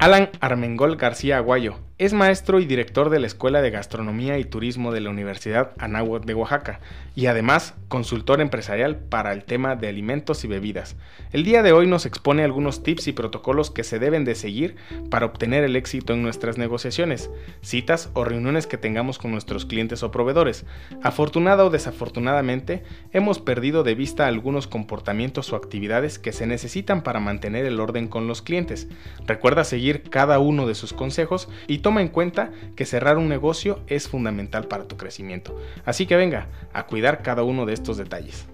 Alan Armengol García Aguayo es maestro y director de la Escuela de Gastronomía y Turismo de la Universidad Anáhuac de Oaxaca y además consultor empresarial para el tema de alimentos y bebidas. El día de hoy nos expone algunos tips y protocolos que se deben de seguir para obtener el éxito en nuestras negociaciones, citas o reuniones que tengamos con nuestros clientes o proveedores. Afortunada o desafortunadamente, hemos perdido de vista algunos comportamientos o actividades que se necesitan para mantener el orden con los clientes. Recuerda seguir cada uno de sus consejos y toma en cuenta que cerrar un negocio es fundamental para tu crecimiento. Así que venga a cuidar cada uno de estos detalles.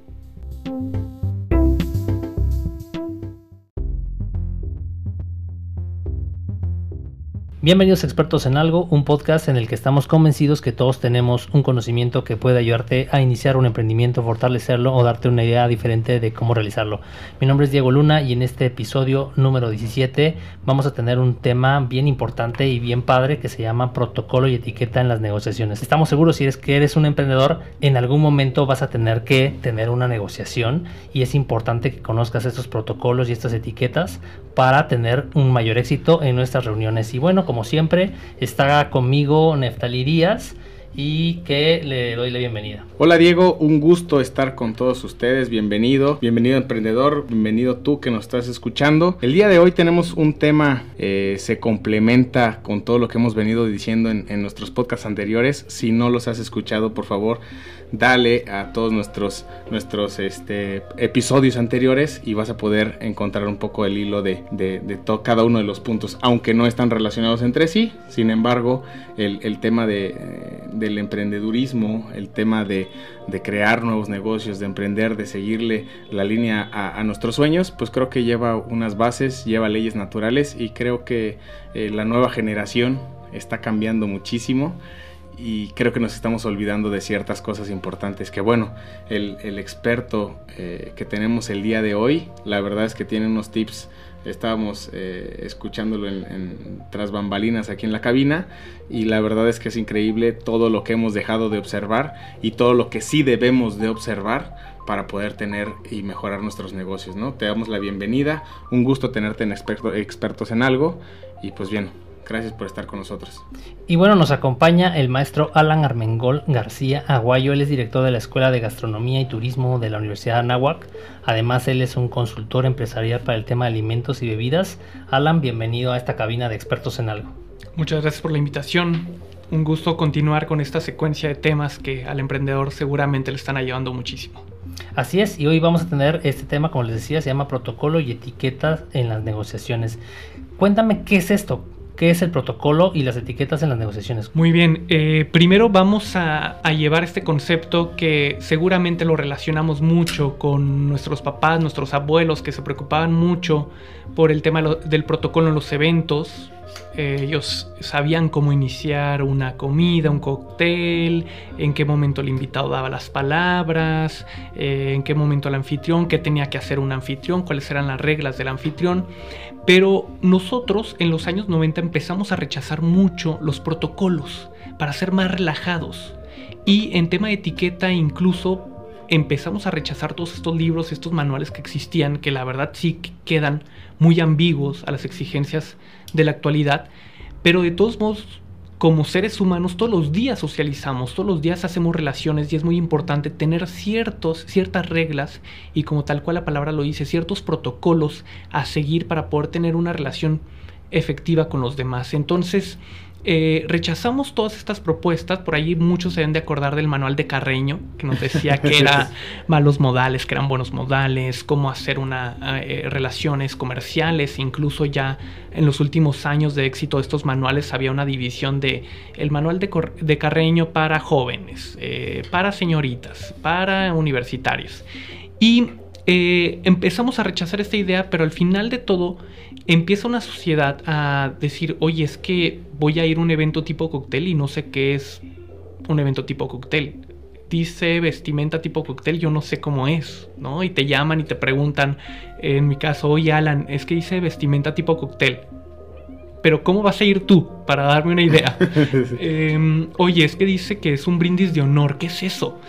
Bienvenidos a Expertos en Algo, un podcast en el que estamos convencidos que todos tenemos un conocimiento que puede ayudarte a iniciar un emprendimiento, fortalecerlo o darte una idea diferente de cómo realizarlo. Mi nombre es Diego Luna y en este episodio número 17 vamos a tener un tema bien importante y bien padre que se llama protocolo y etiqueta en las negociaciones. Estamos seguros si eres que eres un emprendedor, en algún momento vas a tener que tener una negociación y es importante que conozcas estos protocolos y estas etiquetas para tener un mayor éxito en nuestras reuniones. Y bueno, como siempre, está conmigo Neftali Díaz y que le doy la bienvenida. Hola Diego, un gusto estar con todos ustedes, bienvenido, bienvenido emprendedor, bienvenido tú que nos estás escuchando. El día de hoy tenemos un tema, eh, se complementa con todo lo que hemos venido diciendo en, en nuestros podcasts anteriores. Si no los has escuchado, por favor, dale a todos nuestros, nuestros este, episodios anteriores y vas a poder encontrar un poco el hilo de, de, cada uno de los puntos, aunque no están relacionados entre sí. Sin embargo, el, tema de, del emprendedurismo, el tema de, crear nuevos negocios, de emprender, de seguirle la línea a, nuestros sueños, pues creo que lleva unas bases, lleva leyes naturales y creo que eh, la nueva generación está cambiando muchísimo y creo que nos estamos olvidando de ciertas cosas importantes que bueno, el, experto eh, que tenemos el día de hoy, la verdad es que tiene unos tips, estábamos eh, escuchándolo en, tras bambalinas aquí en la cabina y la verdad es que es increíble todo lo que hemos dejado de observar y todo lo que sí debemos de observar para poder tener y mejorar nuestros negocios, ¿no? Te damos la bienvenida, un gusto tenerte en expertos en algo y pues bien, Gracias por estar con nosotros. Y bueno, nos acompaña el maestro Alan Armengol García Aguayo. Él es director de la Escuela de Gastronomía y Turismo de la Universidad de Anáhuac. Además, él es un consultor empresarial para el tema de alimentos y bebidas. Alan, bienvenido a esta cabina de expertos en algo. Muchas gracias por la invitación. Un gusto continuar con esta secuencia de temas que al emprendedor seguramente le están ayudando muchísimo. Así es, y hoy vamos a tener este tema, como les decía, se llama protocolo y etiquetas en las negociaciones. Cuéntame qué es esto, qué es el protocolo y las etiquetas en las negociaciones. Muy bien, eh, primero vamos a, llevar este concepto que seguramente lo relacionamos mucho con nuestros papás, nuestros abuelos que se preocupaban mucho por el tema del protocolo en los eventos, ellos sabían cómo iniciar una comida, un cóctel, en qué momento el invitado daba las palabras, eh, en qué momento el anfitrión, qué tenía que hacer un anfitrión, cuáles eran las reglas del anfitrión. Pero nosotros en los años 90 empezamos a rechazar mucho los protocolos para ser más relajados. Y en tema de etiqueta incluso empezamos a rechazar todos estos libros, estos manuales que existían, que la verdad sí quedan muy ambiguos a las exigencias de la actualidad, pero de todos modos, como seres humanos, todos los días socializamos, todos los días hacemos relaciones y es muy importante tener ciertos, ciertas reglas y como tal cual la palabra lo dice, ciertos protocolos a seguir para poder tener una relación efectiva con los demás. Entonces, eh, rechazamos todas estas propuestas, por ahí muchos se deben de acordar del manual de Carreño, que nos decía que eran malos modales, que eran buenos modales, cómo hacer una, eh, relaciones comerciales, incluso ya en los últimos años de éxito de estos manuales había una división de el manual de, Carreño para jóvenes, eh, para señoritas, para universitarios. Y eh, empezamos a rechazar esta idea, pero al final de todo empieza una sociedad a decir, oye, es que voy a ir a un evento tipo cóctel y no sé qué es un evento tipo cóctel. Dice vestimenta tipo cóctel, yo no sé cómo es, ¿no? Y te llaman y te preguntan, en mi caso, oye Alan, es que dice vestimenta tipo cóctel. Pero ¿cómo vas a ir tú? Para darme una idea. Em, oye, es que dice que es un brindis de honor, ¿qué es eso?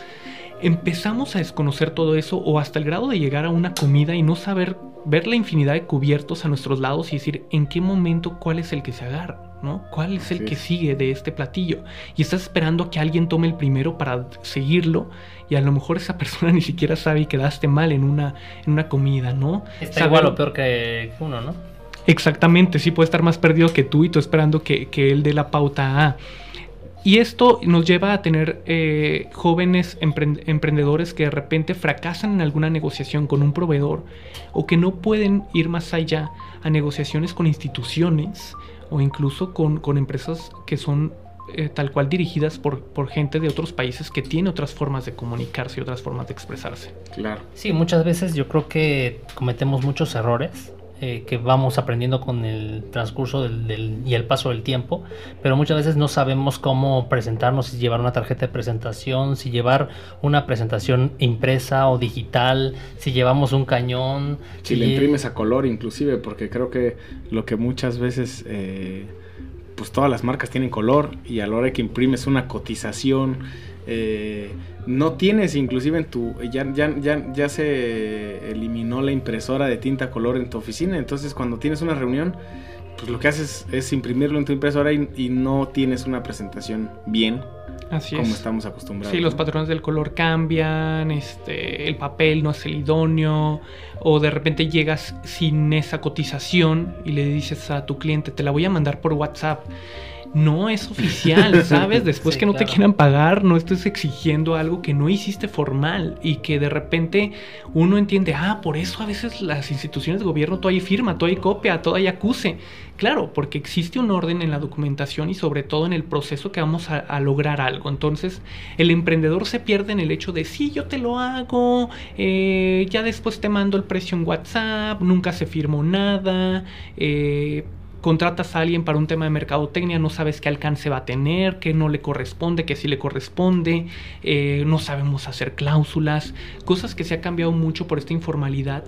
empezamos a desconocer todo eso o hasta el grado de llegar a una comida y no saber ver la infinidad de cubiertos a nuestros lados y decir en qué momento cuál es el que se agarra. ¿no? ¿Cuál es el que sigue de este platillo? Y estás esperando a que alguien tome el primero para seguirlo y a lo mejor esa persona ni siquiera sabe y quedaste mal en una, en una comida, ¿no? Está igual o peor que uno, ¿no? Exactamente, sí puede estar más perdido que tú y tú esperando que, él dé la pauta a. Y esto nos lleva a tener eh, jóvenes emprendedores que de repente fracasan en alguna negociación con un proveedor o que no pueden ir más allá a negociaciones con instituciones o incluso con, empresas que son eh, tal cual dirigidas por, por, gente de otros países que tiene otras formas de comunicarse y otras formas de expresarse. Claro. Sí, muchas veces yo creo que cometemos muchos errores eh, que vamos aprendiendo con el transcurso del, y el paso del tiempo, pero muchas veces no sabemos cómo presentarnos, si llevar una tarjeta de presentación, si llevar una presentación impresa o digital, si llevamos un cañón. Si, le imprimes a color inclusive, porque creo que lo que muchas veces... Eh, pues todas las marcas tienen color y a la hora que imprimes una cotización eh, no tienes inclusive en tu ya, ya, ya, ya se eliminó la impresora de tinta color en tu oficina entonces cuando tienes una reunión pues lo que haces es imprimirlo en tu impresora y, no tienes una presentación bien Así como estamos acostumbrados. Sí, los patrones del color cambian, este, el papel no es el idóneo, o de repente llegas sin esa cotización y le dices a tu cliente, te la voy a mandar por WhatsApp no es oficial, ¿sabes? Después que no te quieran pagar, no estés exigiendo algo que no hiciste formal y que de repente uno entiende, ah, por eso a veces las instituciones de gobierno todavía firma, todavía copia, todavía acuse. Claro, porque existe un orden en la documentación y sobre todo en el proceso que vamos a, lograr algo. Entonces, el emprendedor se pierde en el hecho de, sí, yo te lo hago, eh, ya después te mando el precio en WhatsApp, nunca se firmó nada, eh, contratas a alguien para un tema de mercadotecnia, no sabes qué alcance va a tener, qué no le corresponde, qué sí le corresponde, eh, no sabemos hacer cláusulas, cosas que se ha cambiado mucho por esta informalidad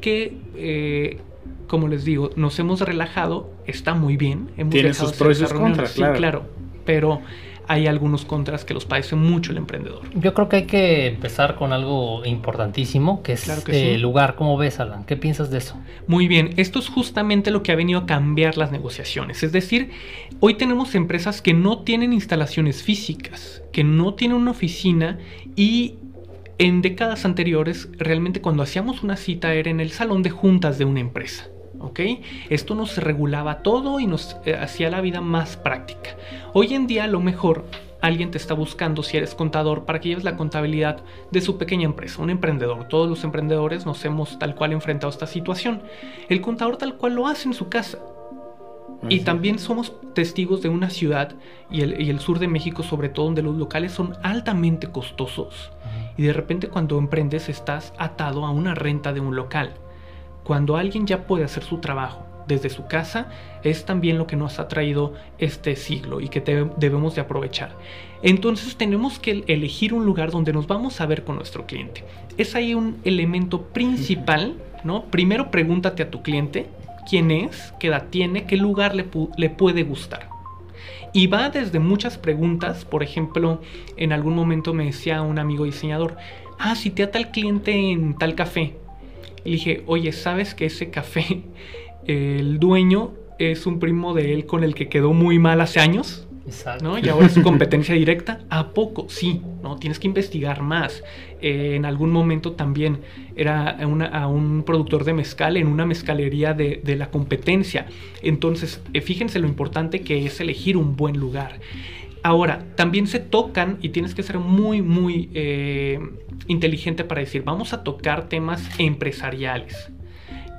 que... Eh, como les digo, nos hemos relajado, está muy bien. Hemos Tiene sus pros y sus contras. Sí, claro. Pero hay algunos contras que los padece mucho el emprendedor. Yo creo que hay que empezar con algo importantísimo, que es el lugar. ¿Cómo ves, Alan? ¿Qué piensas de eso? Muy bien, esto es justamente lo que ha venido a cambiar las negociaciones. Es decir, hoy tenemos empresas que no tienen instalaciones físicas, que no tienen una oficina y en décadas anteriores realmente cuando hacíamos una cita era en el salón de juntas de una empresa. ¿Ok? Esto nos regulaba todo y nos eh, hacía la vida más práctica. Hoy en día a lo mejor alguien te está buscando si eres contador para que lleves la contabilidad de su pequeña empresa, un emprendedor. Todos los emprendedores nos hemos tal cual enfrentado a esta situación. El contador tal cual lo hace en su casa. Y también somos testigos de una ciudad y el, sur de México sobre todo donde los locales son altamente costosos. Y de repente cuando emprendes estás atado a una renta de un local. Cuando alguien ya puede hacer su trabajo desde su casa, es también lo que nos ha traído este siglo y que debemos de aprovechar. Entonces tenemos que elegir un lugar donde nos vamos a ver con nuestro cliente. Es ahí un elemento principal, ¿no? Primero pregúntate a tu cliente quién es, qué edad tiene, qué lugar le, le puede gustar. Y va desde muchas preguntas, por ejemplo, en algún momento me decía un amigo diseñador, ah, si te ata el cliente en tal café, y dije, oye, ¿sabes que ese café, el dueño es un primo de él con el que quedó muy mal hace años? Exacto. ¿no? Y ahora es su competencia directa. ¿A poco? Sí, ¿no? Tienes que investigar más. Eh, en algún momento también era a un productor de mezcal en una mezcalería de, la competencia. Entonces, eh, fíjense lo importante que es elegir un buen lugar. Ahora, también se tocan y tienes que ser muy, muy eh, inteligente para decir, vamos a tocar temas empresariales.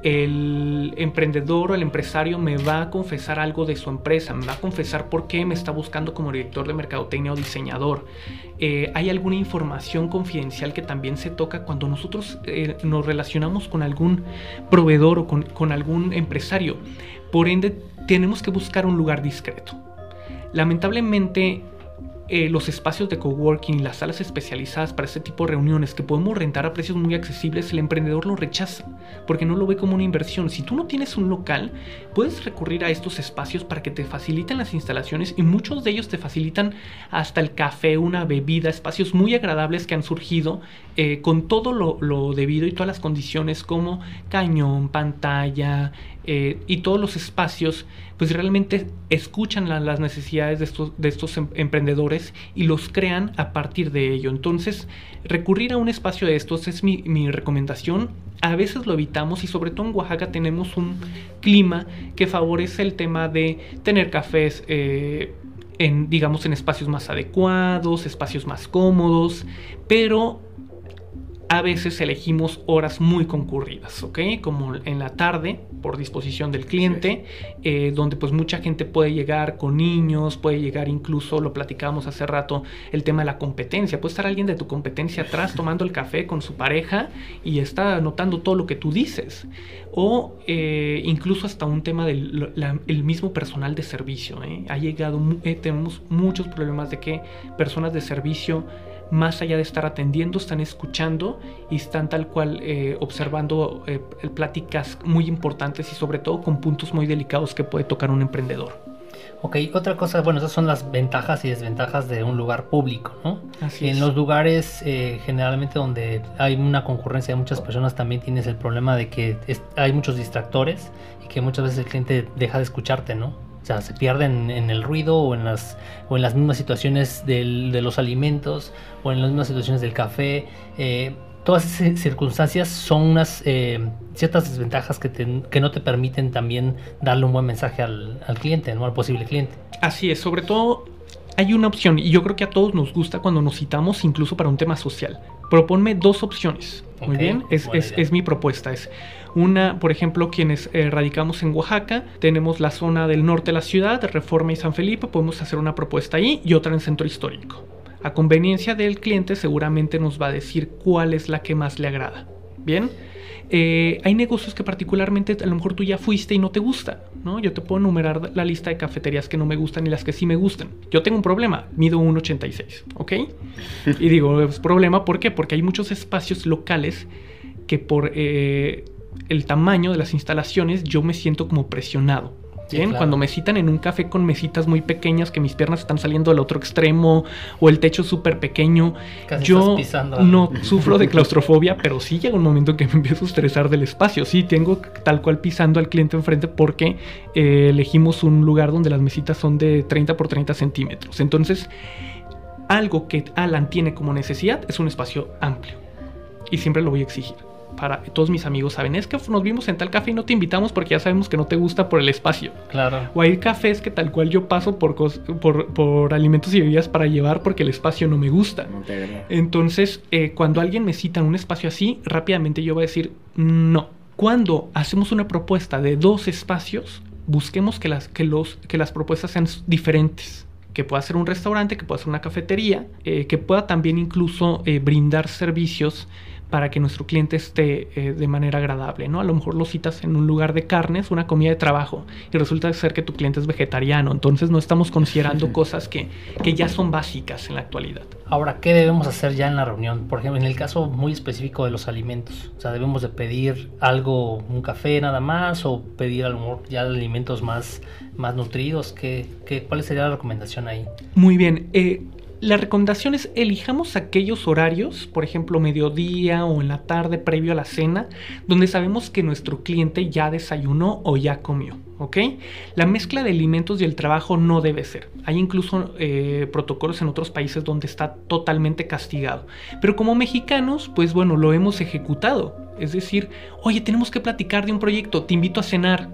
El emprendedor o el empresario me va a confesar algo de su empresa, me va a confesar por qué me está buscando como director de mercadotecnia o diseñador. Eh, hay alguna información confidencial que también se toca cuando nosotros eh, nos relacionamos con algún proveedor o con algún empresario. Por ende, tenemos que buscar un lugar discreto Lamentablemente, eh, los espacios de coworking, las salas especializadas para este tipo de reuniones que podemos rentar a precios muy accesibles, el emprendedor lo rechaza porque no lo ve como una inversión. Si tú no tienes un local, puedes recurrir a estos espacios para que te faciliten las instalaciones y muchos de ellos te facilitan hasta el café, una bebida, espacios muy agradables que han surgido eh, con todo lo, debido y todas las condiciones como cañón, pantalla eh, y todos los espacios, pues realmente escuchan las necesidades de estos, de estos em, emprendedores y los crean a partir de ello. Entonces, recurrir a un espacio de estos es mi, recomendación. A veces lo evitamos y sobre todo en Oaxaca tenemos un clima que favorece el tema de tener cafés. Eh, en, digamos, en espacios más adecuados, espacios más cómodos, pero a veces elegimos horas muy concurridas, ¿ok? Como en la tarde, por disposición del cliente, eh, donde pues mucha gente puede llegar con niños, puede llegar incluso, lo platicábamos hace rato, el tema de la competencia. Puede estar alguien de tu competencia atrás tomando el café con su pareja y está anotando todo lo que tú dices. O eh, incluso hasta un tema del mismo personal de servicio. ¿eh? Ha llegado, tenemos muchos problemas de que personas de servicio más allá de estar atendiendo, están escuchando y están tal cual eh, observando eh, pláticas muy importantes y sobre todo con puntos muy delicados que puede tocar un emprendedor. Ok, otra cosa, bueno, esas son las ventajas y desventajas de un lugar público, ¿no? Así en los lugares eh, generalmente donde hay una concurrencia de muchas personas también tienes el problema de que hay muchos distractores y que muchas veces el cliente deja de escucharte, ¿no? O sea, se pierden en el ruido o en las, o en las mismas situaciones del, de los alimentos o en las mismas situaciones del café. Eh, todas esas circunstancias son unas eh, ciertas desventajas que, que, no te permiten también darle un buen mensaje al, al cliente, ¿no? al posible cliente. Así es, sobre todo hay una opción y yo creo que a todos nos gusta cuando nos citamos incluso para un tema social. Proponme dos opciones. Muy bien, es, es, es, mi propuesta. Es una, por ejemplo, quienes eh, radicamos en Oaxaca, tenemos la zona del norte de la ciudad, Reforma y San Felipe, podemos hacer una propuesta ahí y otra en Centro Histórico. A conveniencia del cliente seguramente nos va a decir cuál es la que más le agrada. Bien, eh, hay negocios que particularmente a lo mejor tú ya fuiste y no te gusta, ¿no? Yo te puedo enumerar la lista de cafeterías que no me gustan y las que sí me gustan. Yo tengo un problema, mido 1,86, ¿ok? y digo, es problema. Porque hay muchos espacios locales que por eh, el tamaño de las instalaciones yo me siento como presionado. Bien, cuando me citan en un café con mesitas muy pequeñas que mis piernas están saliendo al otro extremo o el techo súper pequeño, yo no sufro de claustrofobia, pero sí llega un momento que me empiezo a estresar del espacio. Sí, tengo tal cual pisando al cliente enfrente porque eh, elegimos un lugar donde las mesitas son de 30 por 30 centímetros. Entonces, algo que Alan tiene como necesidad es un espacio amplio y siempre lo voy a exigir para todos mis amigos saben, es que nos vimos en tal café y no te invitamos porque ya sabemos que no te gusta por el espacio. Claro. O hay cafés que tal cual yo paso por, por, por alimentos y bebidas para llevar porque el espacio no me gusta. Entonces, eh, cuando alguien me cita en un espacio así, rápidamente yo voy a decir, no. Cuando hacemos una propuesta de dos espacios, busquemos que las, que los, que las propuestas sean diferentes que pueda ser un restaurante, que pueda ser una cafetería, eh, que pueda también incluso eh, brindar servicios para que nuestro cliente esté eh, de manera agradable, ¿no? A lo mejor lo citas en un lugar de carnes, una comida de trabajo, y resulta ser que tu cliente es vegetariano, entonces no estamos considerando cosas que, que ya son básicas en la actualidad. Ahora, ¿qué debemos hacer ya en la reunión? Por ejemplo, en el caso muy específico de los alimentos, o sea, debemos de pedir algo, un café nada más, o pedir a lo mejor ya alimentos más, más nutridos, ¿Qué, qué, ¿cuál sería la recomendación ahí? Muy bien, eh, la recomendación es elijamos aquellos horarios, por ejemplo mediodía o en la tarde previo a la cena, donde sabemos que nuestro cliente ya desayunó o ya comió. ¿ok? La mezcla de alimentos y el trabajo no debe ser. Hay incluso eh, protocolos en otros países donde está totalmente castigado. Pero como mexicanos, pues bueno, lo hemos ejecutado. Es decir, oye, tenemos que platicar de un proyecto, te invito a cenar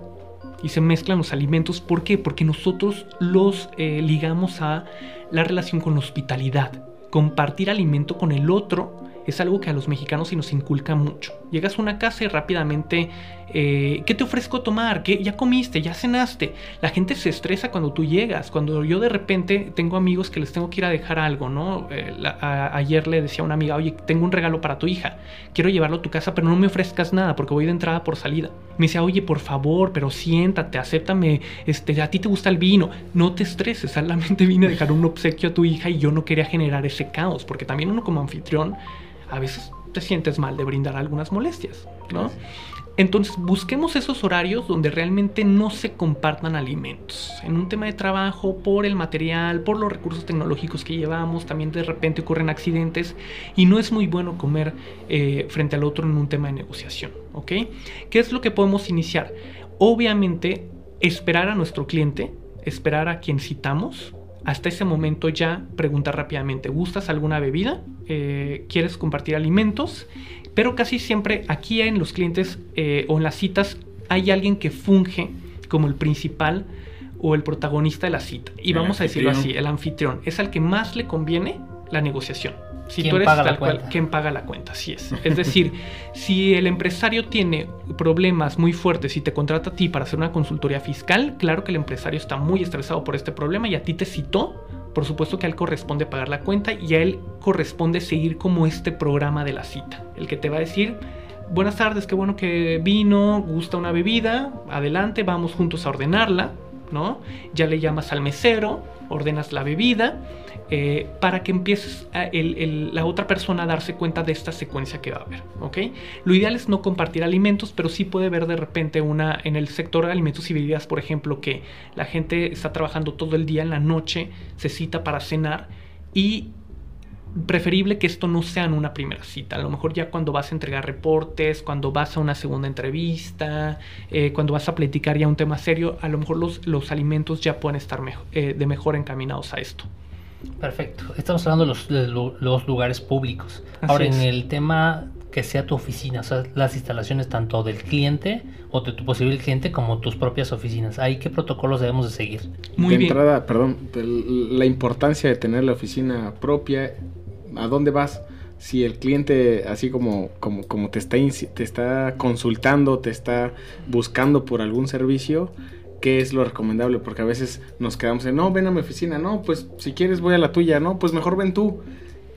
y se mezclan los alimentos. ¿Por qué? Porque nosotros los eh, ligamos a la relación con la hospitalidad. Compartir alimento con el otro es algo que a los mexicanos sí nos inculca mucho. Llegas a una casa y rápidamente, eh, ¿qué te ofrezco tomar? ¿Qué, ¿Ya comiste? ¿Ya cenaste? La gente se estresa cuando tú llegas. Cuando yo de repente tengo amigos que les tengo que ir a dejar algo, ¿no? Eh, ayer le decía a una amiga, oye, tengo un regalo para tu hija. Quiero llevarlo a tu casa, pero no me ofrezcas nada porque voy de entrada por salida. Me dice, oye, por favor, pero siéntate, acéptame. Este, a ti te gusta el vino. No te estreses, solamente vine a dejar un obsequio a tu hija y yo no quería generar ese caos porque también uno como anfitrión a veces te sientes mal de brindar algunas molestias, ¿no? Entonces busquemos esos horarios donde realmente no se compartan alimentos. En un tema de trabajo, por el material, por los recursos tecnológicos que llevamos, también de repente ocurren accidentes y no es muy bueno comer eh, frente al otro en un tema de negociación. ¿ok? ¿Qué es lo que podemos iniciar? Obviamente esperar a nuestro cliente, esperar a quien citamos, hasta ese momento ya preguntar rápidamente, ¿gustas alguna bebida? Eh, ¿Quieres compartir alimentos? Pero casi siempre aquí en los clientes eh, o en las citas hay alguien que funge como el principal o el protagonista de la cita. Y vamos a decirlo así, el anfitrión es al que más le conviene la negociación. Si tú eres paga tal cual, ¿quién paga la cuenta? Así es. Es decir, si el empresario tiene problemas muy fuertes y te contrata a ti para hacer una consultoría fiscal, claro que el empresario está muy estresado por este problema y a ti te citó. Por supuesto que a él corresponde pagar la cuenta y a él corresponde seguir como este programa de la cita. El que te va a decir, buenas tardes, qué bueno que vino, gusta una bebida, adelante, vamos juntos a ordenarla, ¿no? Ya le llamas al mesero, ordenas la bebida eh, para que empieces la otra persona a darse cuenta de esta secuencia que va a haber. ¿ok? Lo ideal es no compartir alimentos, pero sí puede ver de repente una en el sector de alimentos y bebidas, por ejemplo, que la gente está trabajando todo el día en la noche, se cita para cenar y preferible que esto no sea en una primera cita. A lo mejor ya cuando vas a entregar reportes, cuando vas a una segunda entrevista, eh, cuando vas a platicar ya un tema serio, a lo mejor los, los alimentos ya pueden estar eh, de mejor encaminados a esto. Perfecto. Estamos hablando de los, lugares públicos. Ahora, en el tema que sea tu oficina, o sea, las instalaciones tanto del cliente o de tu posible cliente como tus propias oficinas. ¿Ahí qué protocolos debemos de seguir? Muy de entrada, perdón, la importancia de tener la oficina propia, ¿a dónde vas? Si el cliente, así como, como, como te, está, te está consultando, te está buscando por algún servicio, qué es lo recomendable, porque a veces nos quedamos en, no, ven a mi oficina, no, pues si quieres voy a la tuya, no, pues mejor ven tú.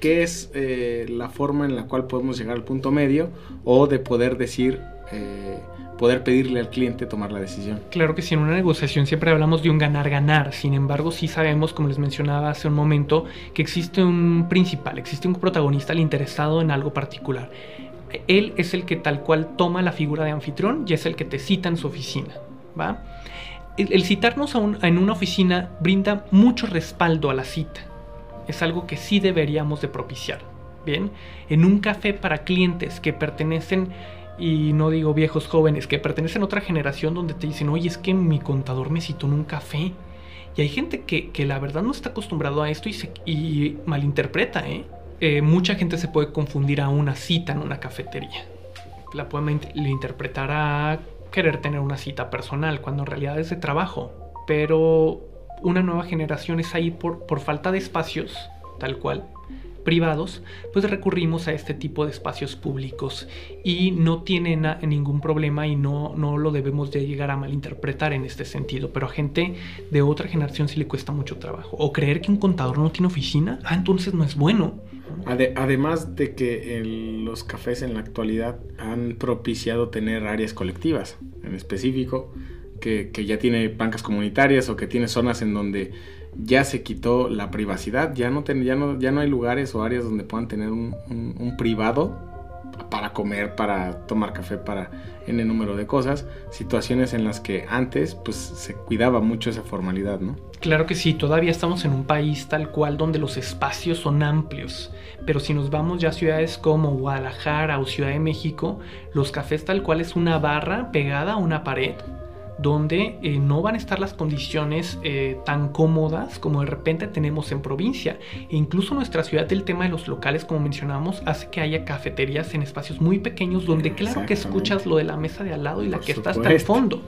¿Qué es eh, la forma en la cual podemos llegar al punto medio o de poder decir, eh, poder pedirle al cliente tomar la decisión? Claro que sí, en una negociación siempre hablamos de un ganar-ganar, sin embargo sí sabemos, como les mencionaba hace un momento, que existe un principal, existe un protagonista, el interesado en algo particular. Él es el que tal cual toma la figura de anfitrión y es el que te cita en su oficina, ¿va? El, citarnos en una oficina brinda mucho respaldo a la cita. Es algo que sí deberíamos de propiciar. Bien, en un café para clientes que pertenecen, y no digo viejos jóvenes, que pertenecen a otra generación donde te dicen, oye, es que mi contador me citó en un café. Y hay gente que, la verdad no está acostumbrado a esto y, se, malinterpreta, ¿eh? ¿eh? Mucha gente se puede confundir a una cita en una cafetería. La puede interpretar a querer tener una cita personal, cuando en realidad es de trabajo. Pero una nueva generación es ahí por, por falta de espacios, tal cual, privados, pues recurrimos a este tipo de espacios públicos y no tiene ningún problema y no, no lo debemos de llegar a malinterpretar en este sentido, pero a gente de otra generación sí le cuesta mucho trabajo. O creer que un contador no tiene oficina, ah, entonces no es bueno además de que los cafés en la actualidad han propiciado tener áreas colectivas en específico, que, ya tiene bancas comunitarias o que tiene zonas en donde ya se quitó la privacidad, ya no, ya no, ya no hay lugares o áreas donde puedan tener un privado comer, para tomar café, para n número de cosas, situaciones en las que antes pues se cuidaba mucho esa formalidad, ¿no? Claro que sí, todavía estamos en un país tal cual donde los espacios son amplios, pero si nos vamos ya a ciudades como Guadalajara o Ciudad de México, los cafés tal cual es una barra pegada a una pared donde eh, no van a estar las condiciones eh, tan cómodas como de repente tenemos en provincia. E incluso nuestra ciudad, el tema de los locales, como mencionamos, hace que haya cafeterías en espacios muy pequeños donde claro que escuchas lo de la mesa de al lado y la que está hasta el fondo.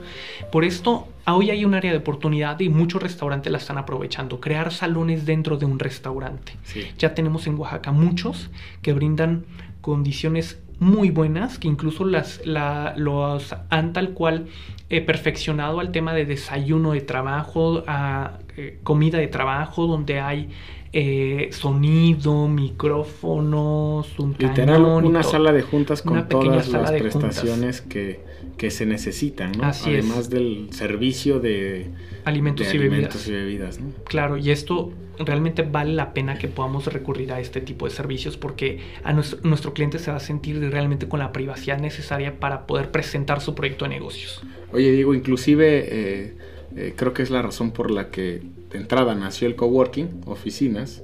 Por esto, hoy hay un área de oportunidad y muchos restaurantes la están aprovechando. Crear salones dentro de un restaurante. Ya tenemos en Oaxaca muchos que brindan condiciones muy buenas que incluso las la, los han tal cual eh, perfeccionado al tema de desayuno de trabajo, a eh, comida de trabajo, donde hay eh, sonido, micrófonos, un Literal, una sala de juntas con todas las prestaciones que, que, se necesitan, ¿no? Además del servicio de alimentos, y, alimentos bebidas. y, bebidas. ¿no? Claro, y esto realmente vale la pena que podamos recurrir a este tipo de servicios porque a nuestro, nuestro cliente se va a sentir realmente con la privacidad necesaria para poder presentar su proyecto de negocios. Oye, Diego, inclusive eh, eh, creo que es la razón por la que de entrada nació el coworking, oficinas,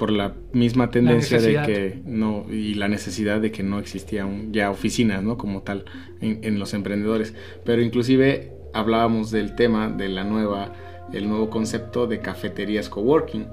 por la misma tendencia de que no y la necesidad de que no existían ya oficinas, ¿no? Como tal en, los emprendedores. Pero inclusive hablábamos del tema de la nueva el nuevo concepto de cafeterías coworking.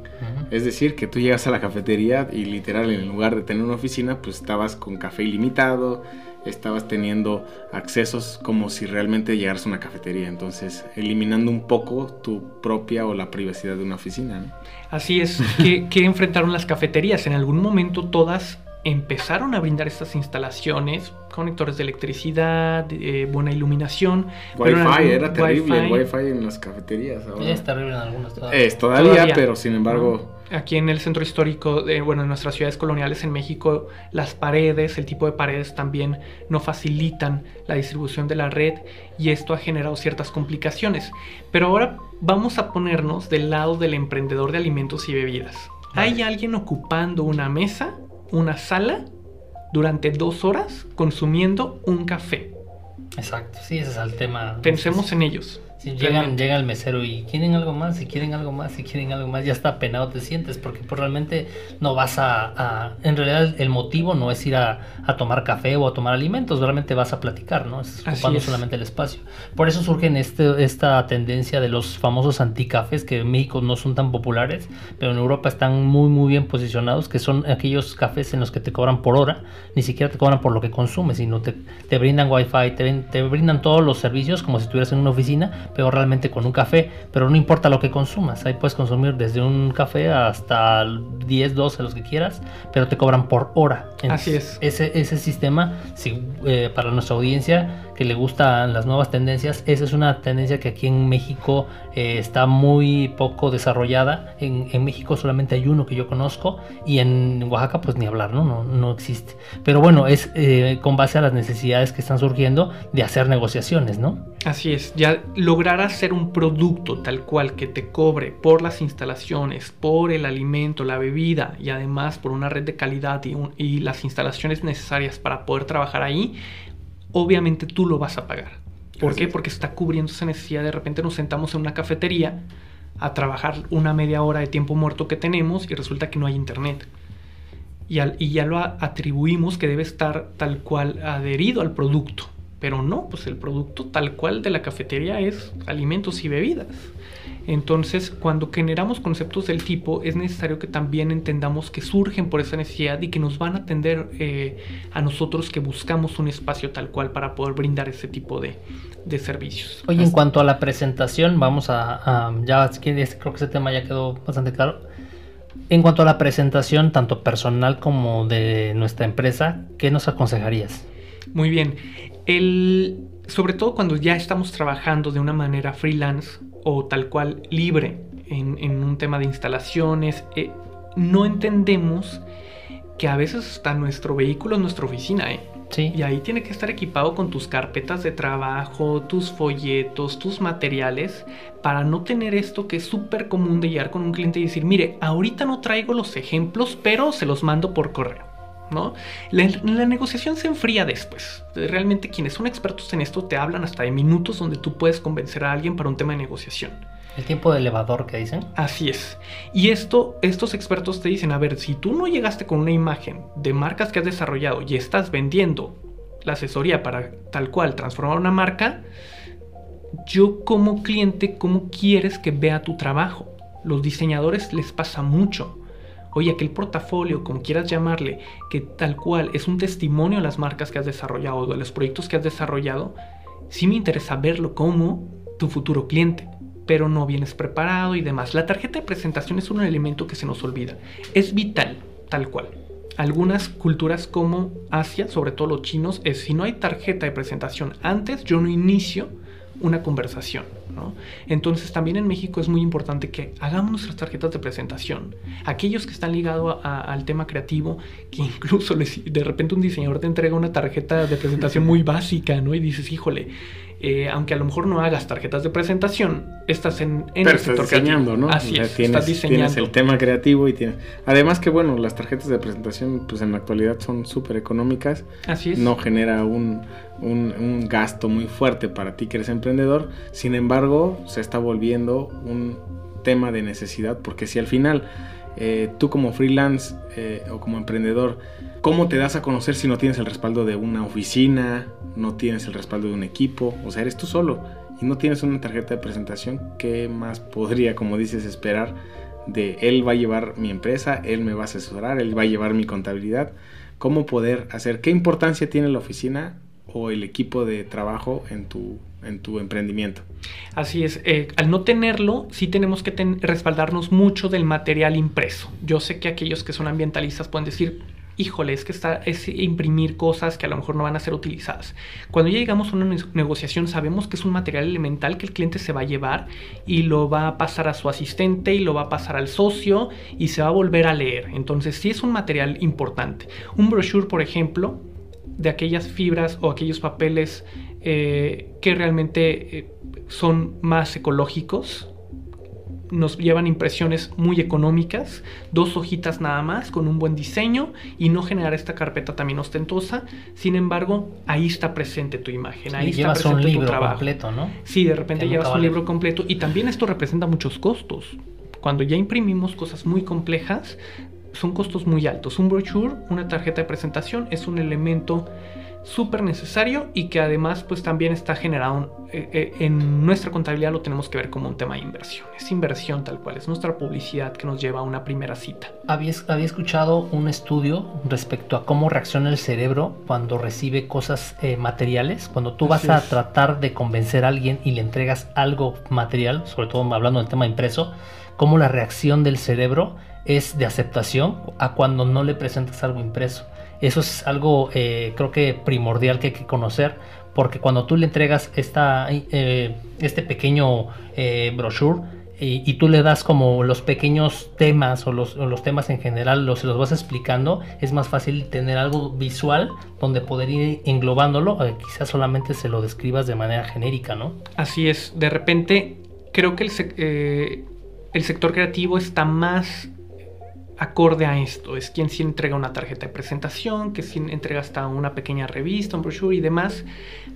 Es decir, que tú llegas a la cafetería y literal en lugar de tener una oficina, pues estabas con café ilimitado, estabas teniendo accesos como si realmente llegaras a una cafetería, entonces eliminando un poco tu propia o la privacidad de una oficina. Así es, que, que enfrentaron las cafeterías. En algún momento todas empezaron a brindar estas instalaciones, conectores de electricidad, eh, buena iluminación. Wi-Fi, era terrible el Wi-Fi en las cafeterías. Es terrible en algunos todavía. Es todavía, pero sin embargo... Aquí en el centro histórico, de, bueno, en nuestras ciudades coloniales en México, las paredes, el tipo de paredes también no facilitan la distribución de la red y esto ha generado ciertas complicaciones. Pero ahora vamos a ponernos del lado del emprendedor de alimentos y bebidas. Hay alguien ocupando una mesa una sala durante dos horas consumiendo un café. Exacto, sí, ese es el tema. Pensemos en ellos llega el mesero y quieren algo más, si quieren algo más, si quieren algo más, ya está penado te sientes, porque pues, realmente no vas a, En realidad el motivo no es ir a, tomar café o a tomar alimentos, realmente vas a platicar, ¿no? Es ocupando solamente el espacio. Por eso surge este, esta tendencia de los famosos anticafés, que en México no son tan populares, pero en Europa están muy, muy bien posicionados, que son aquellos cafés en los que te cobran por hora, ni siquiera te cobran por lo que consumes, sino te, te brindan wifi, te, te brindan todos los servicios como si estuvieras en una oficina, pero realmente con un café, pero no importa lo que consumas, ahí puedes consumir desde un café hasta 10, 12, los que quieras, pero te cobran por hora. Así es. Ese, ese sistema, si, eh, para nuestra audiencia que le gustan las nuevas tendencias, esa es una tendencia que aquí en México eh, está muy poco desarrollada. En, en, México solamente hay uno que yo conozco y en Oaxaca pues ni hablar, ¿no? No, no existe. Pero bueno, es eh, con base a las necesidades que están surgiendo de hacer negociaciones, ¿no? Así es, ya lograr hacer un producto tal cual que te cobre por las instalaciones, por el alimento, la bebida y además por una red de calidad y, y las instalaciones necesarias para poder trabajar ahí, obviamente tú lo vas a pagar. ¿Por qué? Porque está cubriendo esa necesidad. De repente nos sentamos en una cafetería a trabajar una media hora de tiempo muerto que tenemos y resulta que no hay internet. Y, y ya lo atribuimos que debe estar tal cual adherido al producto. Pero no, pues el producto tal cual de la cafetería es alimentos y bebidas. Entonces, cuando generamos conceptos del tipo, es necesario que también entendamos que surgen por esa necesidad y que nos van a atender eh, a nosotros que buscamos un espacio tal cual para poder brindar ese tipo de, servicios. Oye, en cuanto a la presentación, vamos a, ya creo que ese tema ya quedó bastante claro. En cuanto a la presentación, tanto personal como de nuestra empresa, ¿qué nos aconsejarías? Muy bien. El, sobre todo cuando ya estamos trabajando de una manera freelance, o tal cual libre en, un tema de instalaciones. Eh, no entendemos que a veces está nuestro vehículo en nuestra oficina, ¿eh? Sí. Y ahí tiene que estar equipado con tus carpetas de trabajo, tus folletos, tus materiales, para no tener esto que es súper común de llegar con un cliente y decir, mire, ahorita no traigo los ejemplos, pero se los mando por correo. ¿No? La, la, negociación se enfría después. Realmente quienes son expertos en esto te hablan hasta de minutos donde tú puedes convencer a alguien para un tema de negociación. El tiempo de elevador que dicen. Así es. Y esto, estos expertos te dicen, a ver, si tú no llegaste con una imagen de marcas que has desarrollado y estás vendiendo la asesoría para tal cual transformar una marca, yo como cliente, ¿cómo quieres que vea tu trabajo? Los diseñadores les pasa mucho oye, aquel portafolio, como quieras llamarle, que tal cual es un testimonio de las marcas que has desarrollado, de los proyectos que has desarrollado, sí me interesa verlo como tu futuro cliente, pero no vienes preparado y demás. La tarjeta de presentación es un elemento que se nos olvida. Es vital, tal cual. algunas culturas como Asia, sobre todo los chinos, es si no hay tarjeta de presentación antes, yo no inicio una conversación. Entonces también en México es muy importante que hagamos nuestras tarjetas de presentación. Aquellos que están ligados al tema creativo, que incluso de repente un diseñador te entrega una tarjeta de presentación muy básica, ¿no? Y dices, híjole, eh, aunque a lo mejor no hagas tarjetas de presentación, estás en, en el sector diseñando, ¿no? Así es, tienes, estás diseñando. Tienes el tema creativo y tienes... Además que, bueno, las tarjetas de presentación, pues en la actualidad son súper económicas. Así es. No genera un, un, gasto muy fuerte para ti que eres emprendedor. Sin embargo, se está volviendo un tema de necesidad porque si al final eh, tú como freelance eh, o como emprendedor, ¿cómo te das a conocer si no tienes el respaldo de una oficina, no tienes el respaldo de un equipo? O sea, eres tú solo y no tienes una tarjeta de presentación. ¿Qué más podría, como dices, esperar de él va a llevar mi empresa, él me va a asesorar, él va a llevar mi contabilidad? ¿Cómo poder hacer? ¿Qué importancia tiene la oficina o el equipo de trabajo en tu, en tu emprendimiento. Así es, eh, al no tenerlo, sí tenemos que respaldarnos mucho del material impreso. Yo sé que aquellos que son ambientalistas pueden decir, híjole, es que está, es imprimir cosas que a lo mejor no van a ser utilizadas. Cuando ya llegamos a una negociación, sabemos que es un material elemental que el cliente se va a llevar y lo va a pasar a su asistente y lo va a pasar al socio y se va a volver a leer. Entonces, sí es un material importante. Un brochure, por ejemplo, de aquellas fibras o aquellos papeles eh, que realmente eh, son más ecológicos. Nos llevan impresiones muy económicas, dos hojitas nada más, con un buen diseño y no generar esta carpeta también ostentosa. Sin embargo, ahí está presente tu imagen, ahí está presente un libro tu trabajo. completo, ¿no? Sí, de repente llevas un libro completo y también esto representa muchos costos. Cuando ya imprimimos cosas muy complejas, son costos muy altos. Un brochure, una tarjeta de presentación, es un elemento súper necesario y que además pues también está generado eh, eh, en nuestra contabilidad lo tenemos que ver como un tema de inversión. Es inversión tal cual, es nuestra publicidad que nos lleva a una primera cita. Había, había escuchado un estudio respecto a cómo reacciona el cerebro cuando recibe cosas eh, materiales. Cuando tú vas a tratar de convencer a alguien y le entregas algo material, sobre todo hablando del tema impreso, cómo la reacción del cerebro es de aceptación a cuando no le presentas algo impreso. Eso es algo eh, creo que primordial que hay que conocer porque cuando tú le entregas esta, eh, este pequeño eh, brochure y, tú le das como los pequeños temas o los, temas en general, los, los vas explicando, es más fácil tener algo visual donde poder ir englobándolo, quizás solamente se lo describas de manera genérica, ¿no? Así es, de repente creo que el, el sector creativo está más acorde a esto. Es quien sí entrega una tarjeta de presentación, que sí entrega hasta una pequeña revista, un brochure y demás.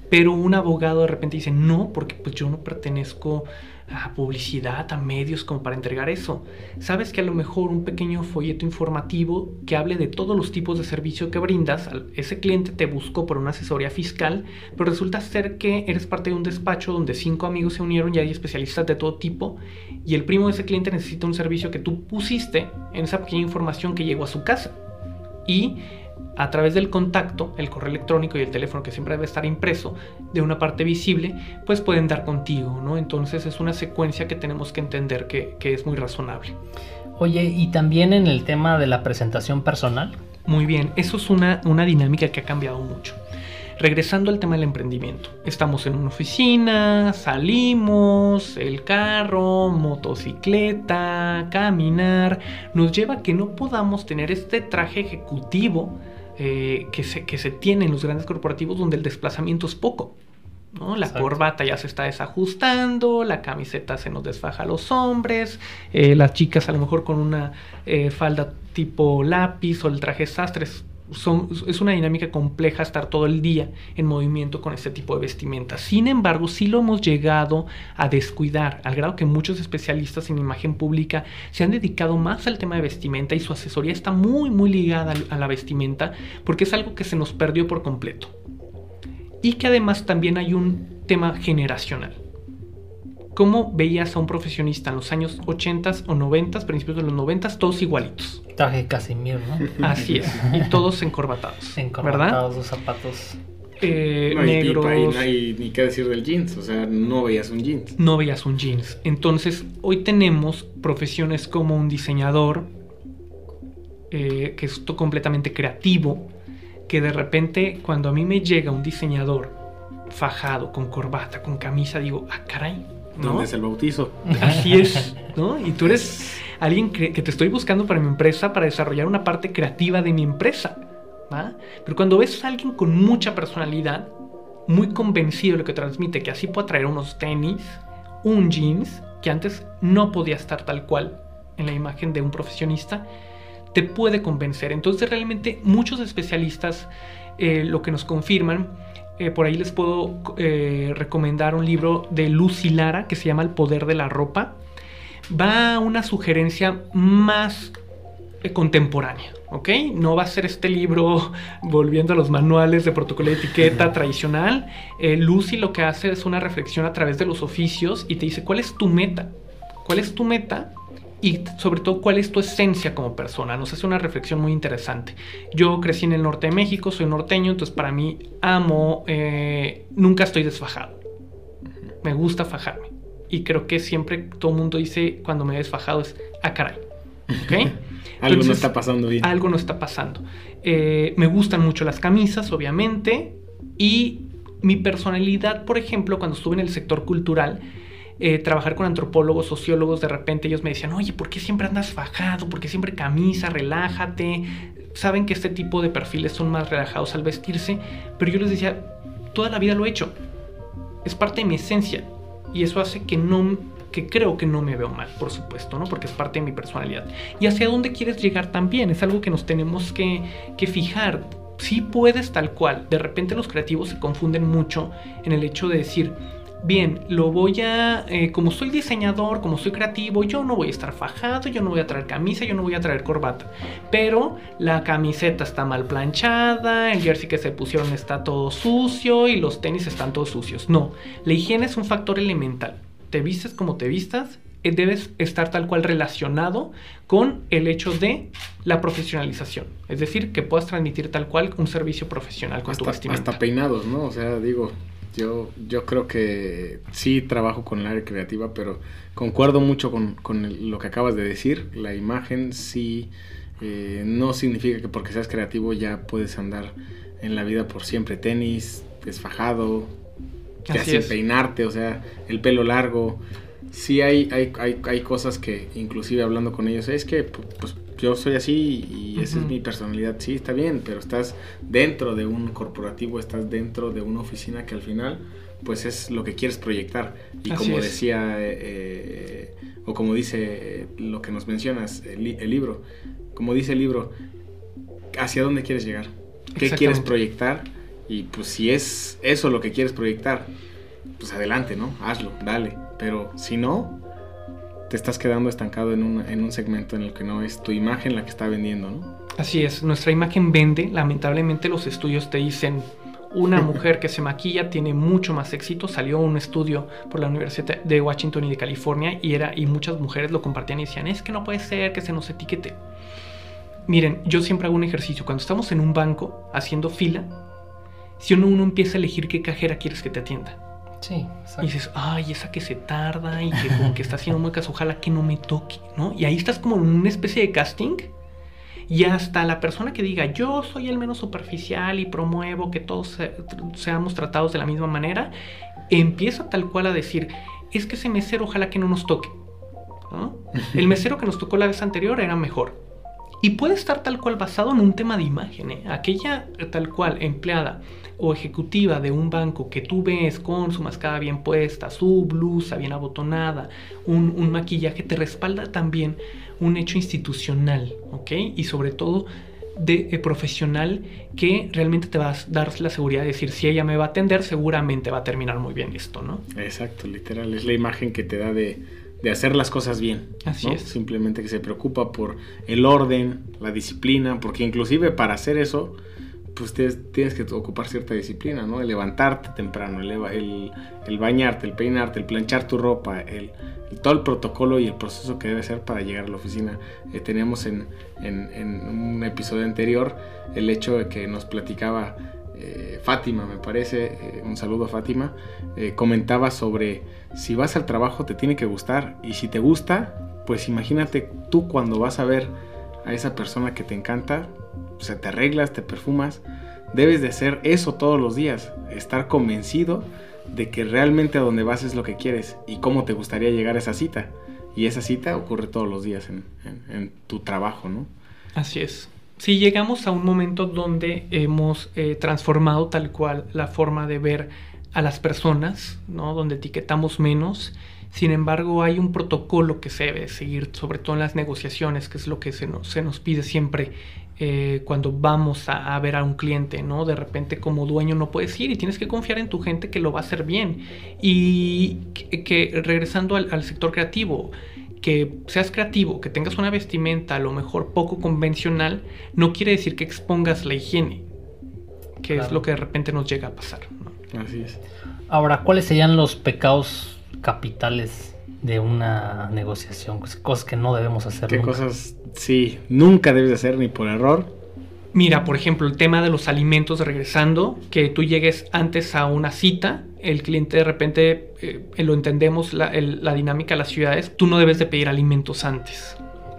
Pero un abogado de repente dice, no, porque pues yo no pertenezco a publicidad, a medios como para entregar eso. Sabes que a lo mejor un pequeño folleto informativo que hable de todos los tipos de servicio que brindas, ese cliente te buscó por una asesoría fiscal, pero resulta ser que eres parte de un despacho donde cinco amigos se unieron y hay especialistas de todo tipo y el primo de ese cliente necesita un servicio que tú pusiste en esa pequeña información que llegó a su casa. Y a través del contacto, el correo electrónico y el teléfono que siempre debe estar impreso de una parte visible, pues pueden dar contigo, ¿no? Entonces es una secuencia que tenemos que entender que, es muy razonable. Oye, y también en el tema de la presentación personal. Muy bien, eso es una, una dinámica que ha cambiado mucho. Regresando al tema del emprendimiento, estamos en una oficina, salimos, el carro, motocicleta, caminar, nos lleva a que no podamos tener este traje ejecutivo eh, que, se, que se tiene en los grandes corporativos donde el desplazamiento es poco. ¿no? La corbata ya se está desajustando, la camiseta se nos desfaja a los hombres, eh, las chicas a lo mejor con una eh, falda tipo lápiz o el traje sastres es una dinámica compleja estar todo el día en movimiento con este tipo de vestimenta. Sin embargo, sí lo hemos llegado a descuidar, al grado que muchos especialistas en imagen pública se han dedicado más al tema de vestimenta y su asesoría está muy, muy ligada a la vestimenta porque es algo que se nos perdió por completo. Y que además también hay un tema generacional. ¿Cómo veías a un profesionista en los años 80 o 90, principios de los 90, todos igualitos? Traje Casimir, ¿no? Así es, y todos encorbatados. Encorbatados, los zapatos. Eh, negros. no hay ni qué decir del jeans, o sea, no veías un jeans. No veías un jeans. Entonces, hoy tenemos profesiones como un diseñador, eh, que es completamente creativo, que de repente cuando a mí me llega un diseñador fajado, con corbata, con camisa, digo, ah, caray. ¿No? ¿Dónde es el bautizo? Así es, ¿no? Y tú eres alguien que, te estoy buscando para mi empresa, para desarrollar una parte creativa de mi empresa. ¿va? Pero cuando ves a alguien con mucha personalidad, muy convencido de lo que transmite, que así puede traer unos tenis, un jeans, que antes no podía estar tal cual en la imagen de un profesionista, te puede convencer. Entonces realmente muchos especialistas eh, lo que nos confirman, eh, por ahí les puedo eh, recomendar un libro de Lucy Lara que se llama El poder de la ropa. Va a una sugerencia más contemporánea. ¿ok? No va a ser este libro volviendo a los manuales de protocolo de etiqueta tradicional. Lucy lo que hace es una reflexión a través de los oficios y te dice, ¿cuál es tu meta? ¿Cuál es tu meta? Y sobre todo cuál es tu esencia como persona. Nos hace una reflexión muy interesante. Yo crecí en el norte de México, soy norteño, entonces para mí amo, eh, nunca estoy desfajado. Me gusta fajarme. Y creo que siempre todo el mundo dice cuando me he desfajado es, ah, caray. algo no está pasando bien. Algo no está pasando. Eh, me gustan mucho las camisas, obviamente. Y mi personalidad, por ejemplo, cuando estuve en el sector cultural, eh, trabajar con antropólogos, sociólogos, de repente ellos me decían, oye, ¿por qué siempre andas fajado? ¿Por qué siempre camisa? Relájate. Saben que este tipo de perfiles son más relajados al vestirse, pero yo les decía, toda la vida lo he hecho. Es parte de mi esencia. Y eso hace que no que creo que no me veo mal, por supuesto, ¿no? Porque es parte de mi personalidad. Y hacia dónde quieres llegar también, es algo que nos tenemos que, que fijar. Si puedes tal cual. De repente los creativos se confunden mucho en el hecho de decir, bien, lo voy a, eh, como soy diseñador, como soy creativo, yo no voy a estar fajado, yo no voy a traer camisa, yo no voy a traer corbata. Pero la camiseta está mal planchada, el jersey que se pusieron está todo sucio y los tenis están todos sucios. No, la higiene es un factor elemental. Te vistes como te vistas, eh, debes estar tal cual relacionado con el hecho de la profesionalización. Es decir, que puedas transmitir tal cual un servicio profesional con hasta, tu vestimenta. Hasta peinados, ¿no? O sea, digo, yo, yo creo que sí trabajo con el área creativa, pero concuerdo mucho con, lo que acabas de decir. La imagen sí eh, no significa que porque seas creativo ya puedes andar en la vida por siempre. Tenis, desfajado, ya sin peinarte, o sea, el pelo largo. Sí hay, hay, hay, hay cosas que inclusive hablando con ellos, es que pues yo soy así y esa es mi personalidad, sí, está bien, pero estás dentro de un corporativo, estás dentro de una oficina que al final, pues es lo que quieres proyectar. Y como decía, eh, eh, o como dice lo que nos mencionas, el, libro, como dice el libro, ¿hacia dónde quieres llegar? ¿Qué quieres proyectar? Y pues si es eso lo que quieres proyectar, pues adelante, ¿no? Hazlo, dale. Pero si no, te estás quedando estancado en un, en un segmento en el que no es tu imagen la que está vendiendo, ¿no? Así es, nuestra imagen vende, lamentablemente los estudios te dicen una mujer que se maquilla tiene mucho más éxito. Salió un estudio por la Universidad de Washington y de California y era y muchas mujeres lo compartían y decían, "Es que no puede ser que se nos etiquete." Miren, yo siempre hago un ejercicio cuando estamos en un banco haciendo fila, si uno, uno empieza a elegir qué cajera quieres que te atienda. Sí, Y dices, ay, esa que se tarda y que como que está haciendo muecas, ojalá que no me toque, ¿no? Y ahí estás como en una especie de casting. Y hasta la persona que diga, yo soy el menos superficial y promuevo que todos seamos tratados de la misma manera, empieza tal cual a decir, es que ese mesero ojalá que no nos toque. El mesero que nos tocó la vez anterior era mejor. Y puede estar tal cual basado en un tema de imagen. ¿eh? Aquella tal cual empleada o ejecutiva de un banco que tú ves con su mascada bien puesta, su blusa bien abotonada, un, maquillaje, te respalda también un hecho institucional, ¿ok? Y sobre todo de, eh, profesional que realmente te va a dar la seguridad de decir, si ella me va a atender, seguramente va a terminar muy bien esto, ¿no? Exacto, literal, es la imagen que te da de, hacer las cosas bien. Así es. Simplemente que se preocupa por el orden, la disciplina, porque inclusive para hacer eso pues tienes, que ocupar cierta disciplina, ¿no? El levantarte temprano, el, el, bañarte, el peinarte, el planchar tu ropa, el, todo el protocolo y el proceso que debe ser para llegar a la oficina. Eh, teníamos en, un episodio anterior el hecho de que nos platicaba eh, Fátima, me parece, eh, un saludo a Fátima, comentaba sobre si vas al trabajo te tiene que gustar y si te gusta, pues imagínate tú cuando vas a ver a esa persona que te encanta, o sea, te arreglas, te perfumas, debes de hacer eso todos los días, estar convencido de que realmente a donde vas es lo que quieres y cómo te gustaría llegar a esa cita. Y esa cita ocurre todos los días en, tu trabajo, ¿no? Así es. Si llegamos a un momento donde hemos eh, transformado tal cual la forma de ver a las personas, ¿no? Donde etiquetamos menos. Sin embargo, hay un protocolo que se debe seguir, sobre todo en las negociaciones, que es lo que se nos, pide siempre eh, cuando vamos a, ver a un cliente, ¿no? De repente como dueño no puedes ir y tienes que confiar en tu gente que lo va a hacer bien. Y que, regresando al, sector creativo, que seas creativo, que tengas una vestimenta a lo mejor poco convencional, no quiere decir que expongas la higiene, que es lo que de repente nos llega a pasar. Así es. Ahora, ¿cuáles serían los pecados capitales de una negociación? Cosas que no debemos hacer. ¿Qué cosas, sí, nunca debes hacer ni por error? Mira, por ejemplo, el tema de los alimentos regresando, que tú llegues antes a una cita, el cliente de repente, eh, lo entendemos, la, dinámica de las ciudades, tú no debes de pedir alimentos antes.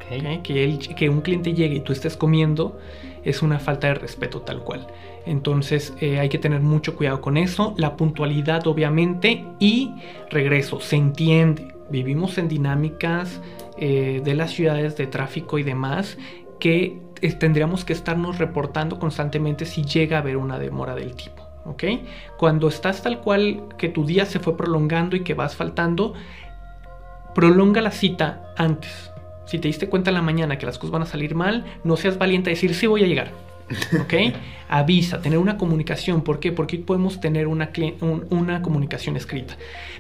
Que, que un cliente llegue y tú estés comiendo es una falta de respeto tal cual. Entonces eh, hay que tener mucho cuidado con eso. La puntualidad obviamente y regreso, se entiende. Vivimos en dinámicas eh, de las ciudades de tráfico y demás que eh, tendríamos que estarnos reportando constantemente si llega a haber una demora del tipo. ¿Ok? Cuando estás tal cual que tu día se fue prolongando y que vas faltando, prolonga la cita antes. Si te diste cuenta en la mañana que las cosas van a salir mal, no seas valiente a decir sí voy a llegar ¿Ok? Avisa, tener una comunicación. ¿Por qué? Porque podemos tener una, una comunicación escrita.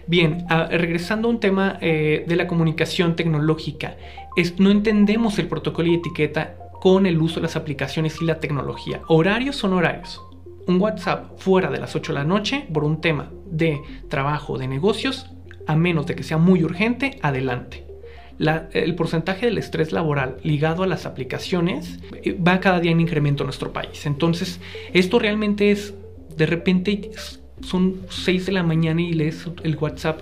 Bien, regresando a un tema eh, de la comunicación tecnológica, es, no entendemos el protocolo y etiqueta con el uso de las aplicaciones y la tecnología. Horarios son horarios. Un WhatsApp fuera de las 8 de la noche por un tema de trabajo, de negocios, a menos de que sea muy urgente, adelante el porcentaje del estrés laboral ligado a las aplicaciones eh, va cada día en incremento en nuestro país. Entonces, esto realmente es, de repente son 6 de la mañana y lees el WhatsApp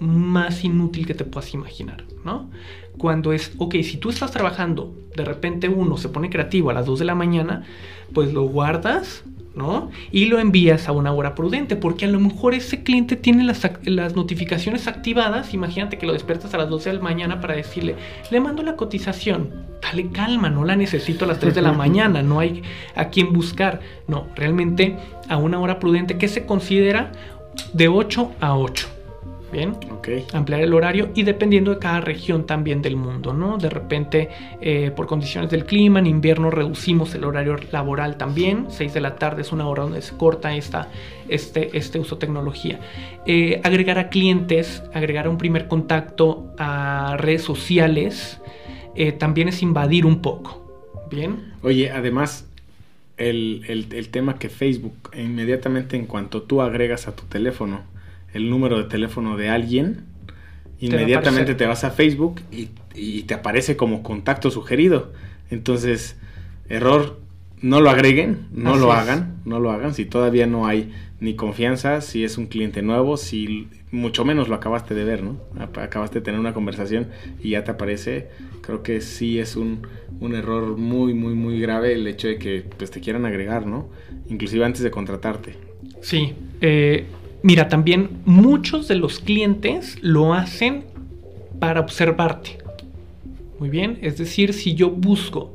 más inútil que te puedas imaginar, ¿no? Cuando es, ok, si tú estás trabajando, de repente uno se pone creativo a las 2 de la mañana, pues lo guardas, ¿no? Y lo envías a una hora prudente, porque a lo mejor ese cliente tiene las, las, notificaciones activadas. Imagínate que lo despiertas a las 12 de la mañana para decirle, le mando la cotización. Dale calma, no la necesito a las 3 de la mañana, no hay a quien buscar. No, realmente a una hora prudente que se considera de 8 a 8. Bien. Ampliar el horario y dependiendo de cada región también del mundo, ¿no? De repente, eh, por condiciones del clima, en invierno reducimos el horario laboral también. 6 de la tarde es una hora donde se corta esta, este, este uso de tecnología. Eh, agregar a clientes, agregar a un primer contacto a redes sociales, eh, también es invadir un poco. Bien. Oye, además, el, el tema que Facebook, inmediatamente en cuanto tú agregas a tu teléfono, el número de teléfono de alguien, inmediatamente te vas a Facebook y, te aparece como contacto sugerido. Entonces, error, no lo agreguen, no lo hagan, no lo hagan. Si todavía no hay ni confianza, si es un cliente nuevo, si mucho menos lo acabaste de ver, ¿no? Acabaste de tener una conversación y ya te aparece. Creo que sí es un, un error muy, muy, muy grave el hecho de que pues, te quieran agregar, ¿no? Inclusive antes de contratarte. Sí, eh, Mira, también muchos de los clientes lo hacen para observarte. Muy bien, es decir, si yo busco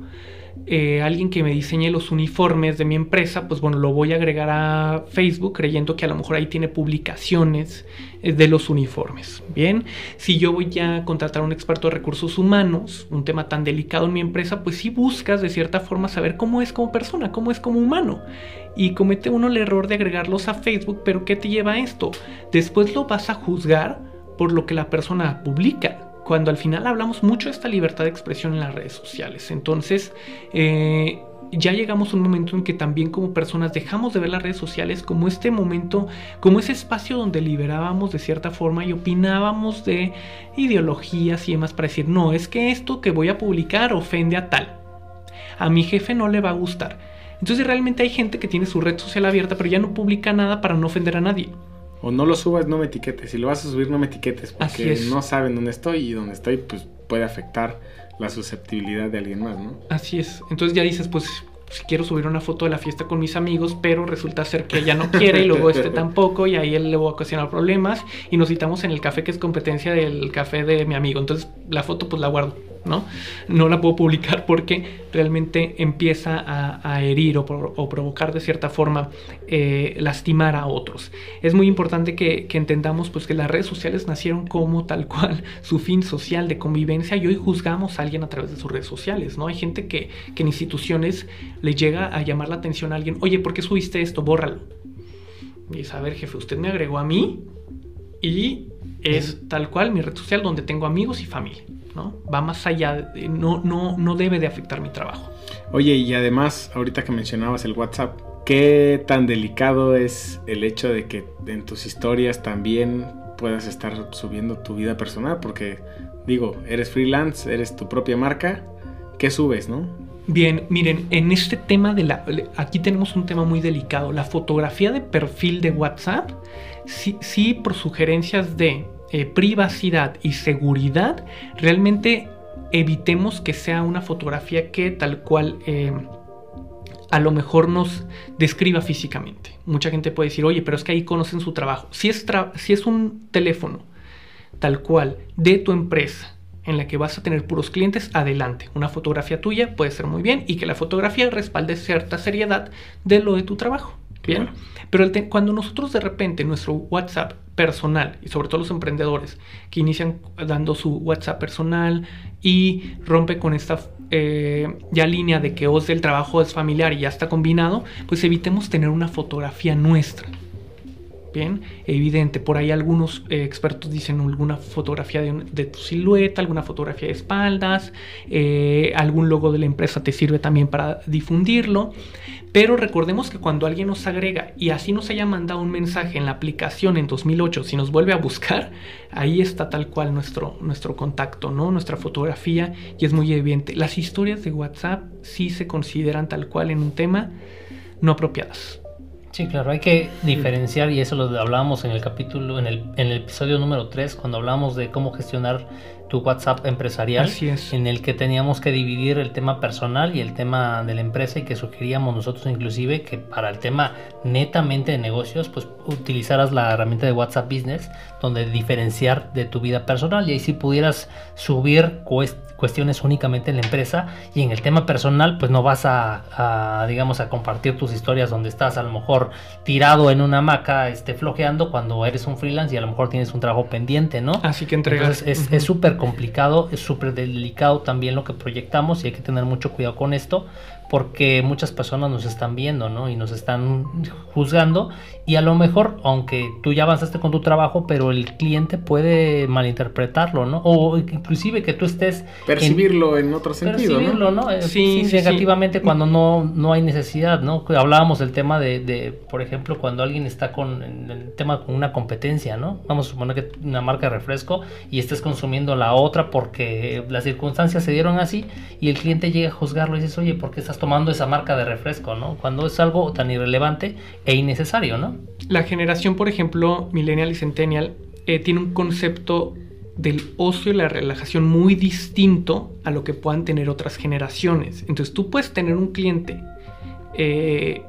eh, alguien que me diseñe los uniformes de mi empresa, pues bueno, lo voy a agregar a Facebook creyendo que a lo mejor ahí tiene publicaciones eh, de los uniformes. Bien, si yo voy a contratar a un experto de recursos humanos, un tema tan delicado en mi empresa, pues sí buscas de cierta forma saber cómo es como persona, cómo es como humano. Y comete uno el error de agregarlos a Facebook, pero ¿qué te lleva a esto? Después lo vas a juzgar por lo que la persona publica cuando al final hablamos mucho de esta libertad de expresión en las redes sociales. Entonces, eh, ya llegamos a un momento en que también como personas dejamos de ver las redes sociales como este momento, como ese espacio donde liberábamos de cierta forma y opinábamos de ideologías y demás para decir, no, es que esto que voy a publicar ofende a tal. A mi jefe no le va a gustar. Entonces realmente hay gente que tiene su red social abierta pero ya no publica nada para no ofender a nadie. O no lo subas, no me etiquetes. Si lo vas a subir, no me etiquetes. Porque no saben dónde estoy y dónde estoy, pues puede afectar la susceptibilidad de alguien más, ¿no? Así es. Entonces ya dices, pues si quiero subir una foto de la fiesta con mis amigos, pero resulta ser que ella no quiere y luego este tampoco y ahí él le voy a ocasionar problemas y nos citamos en el café que es competencia del café de mi amigo. Entonces la foto pues la guardo. ¿No? No la puedo publicar porque realmente empieza a, herir o, provocar de cierta forma eh, lastimar a otros. Es muy importante que, entendamos pues que las redes sociales nacieron como tal cual su fin social de convivencia y hoy juzgamos a alguien a través de sus redes sociales, ¿no? Hay gente que, que en instituciones le llega a llamar la atención a alguien, oye, ¿por qué subiste esto? Bórralo. Y es, a ver, jefe, usted me agregó a mí y es tal cual mi red social donde tengo amigos y familia. ¿No? Va más allá, no, no, no debe de afectar mi trabajo. Oye, y además, ahorita que mencionabas el WhatsApp, ¿qué tan delicado es el hecho de que en tus historias también puedas estar subiendo tu vida personal? Porque, digo, eres freelance, eres tu propia marca, ¿qué subes, no? Bien, miren, en este tema de la... Aquí tenemos un tema muy delicado. La fotografía de perfil de WhatsApp, sí, sí por sugerencias de eh, privacidad y seguridad, realmente evitemos que sea una fotografía que tal cual eh, a lo mejor nos describa físicamente. Mucha gente puede decir, oye, pero es que ahí conocen su trabajo. Si es, si es un teléfono tal cual de tu empresa en la que vas a tener puros clientes, adelante. Una fotografía tuya puede ser muy bien y que la fotografía respalde cierta seriedad de lo de tu trabajo. Bien. Pero cuando nosotros de repente nuestro WhatsApp personal, y sobre todo los emprendedores que inician dando su WhatsApp personal y rompe con esta eh, ya línea de que os del trabajo es familiar y ya está combinado, pues evitemos tener una fotografía nuestra. Bien, evidente. Por ahí algunos eh, expertos dicen alguna fotografía de, tu silueta, alguna fotografía de espaldas, eh, algún logo de la empresa te sirve también para difundirlo. Pero recordemos que cuando alguien nos agrega y así nos haya mandado un mensaje en la aplicación en 2008, si nos vuelve a buscar, ahí está tal cual nuestro, nuestro contacto, ¿no? Nuestra fotografía y es muy evidente. Las historias de WhatsApp sí se consideran tal cual en un tema no apropiadas. Sí, claro, hay que diferenciar y eso lo hablábamos en el capítulo, en el, en el episodio número 3, cuando hablamos de cómo gestionar tu WhatsApp empresarial, en el que teníamos que dividir el tema personal y el tema de la empresa y que sugeríamos nosotros inclusive que para el tema netamente de negocios, pues utilizaras la herramienta de WhatsApp Business, donde diferenciar de tu vida personal y ahí si pudieras subir cuestiones únicamente en la empresa y en el tema personal pues no vas a, digamos a compartir tus historias donde estás a lo mejor tirado en una hamaca este, flojeando cuando eres un freelance y a lo mejor tienes un trabajo pendiente, ¿no? Así que entregas. es súper complicado, es súper delicado también lo que proyectamos y hay que tener mucho cuidado con esto porque muchas personas nos están viendo, ¿no? Y nos están juzgando y a lo mejor, aunque tú ya avanzaste con tu trabajo, pero el cliente puede malinterpretarlo, ¿no? O inclusive que tú estés... Percibirlo en, otro sentido, percibirlo, ¿no? Eh, sí, negativamente cuando no, no hay necesidad, ¿no? Hablábamos del tema de, de, por ejemplo, cuando alguien está con el tema con una competencia, ¿no? Vamos a suponer que una marca de refresco y estés consumiendo la otra porque las circunstancias se dieron así y el cliente llega a juzgarlo y dices, oye, ¿por qué estás tomando esa marca de refresco, ¿no? Cuando es algo tan irrelevante e innecesario, ¿no? La generación, por ejemplo, millennial y centennial, eh, tiene un concepto del ocio y la relajación muy distinto a lo que puedan tener otras generaciones. Entonces tú puedes tener un cliente eh,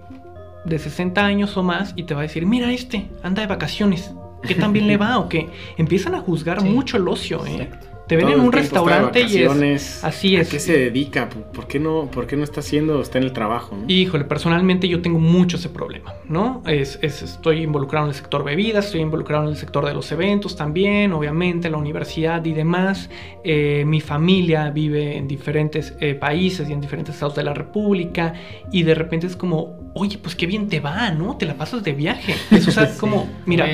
de 60 años o más y te va a decir, mira este, anda de vacaciones, ¿qué tan bien le va? O que empiezan a juzgar mucho el ocio. ¿eh? Te ven en un restaurante y es así es. ¿A qué se dedica? ¿Por qué no, por qué no está haciendo, está en el trabajo? Híjole, personalmente yo tengo mucho ese problema, ¿no? Es, estoy involucrado en el sector bebidas, estoy involucrado en el sector de los eventos también, obviamente, la universidad y demás. Eh, mi familia vive en diferentes eh, países y en diferentes estados de la República y de repente es como, oye, pues qué bien te va, ¿no? Te la pasas de viaje. Eso, o sea, como, mira.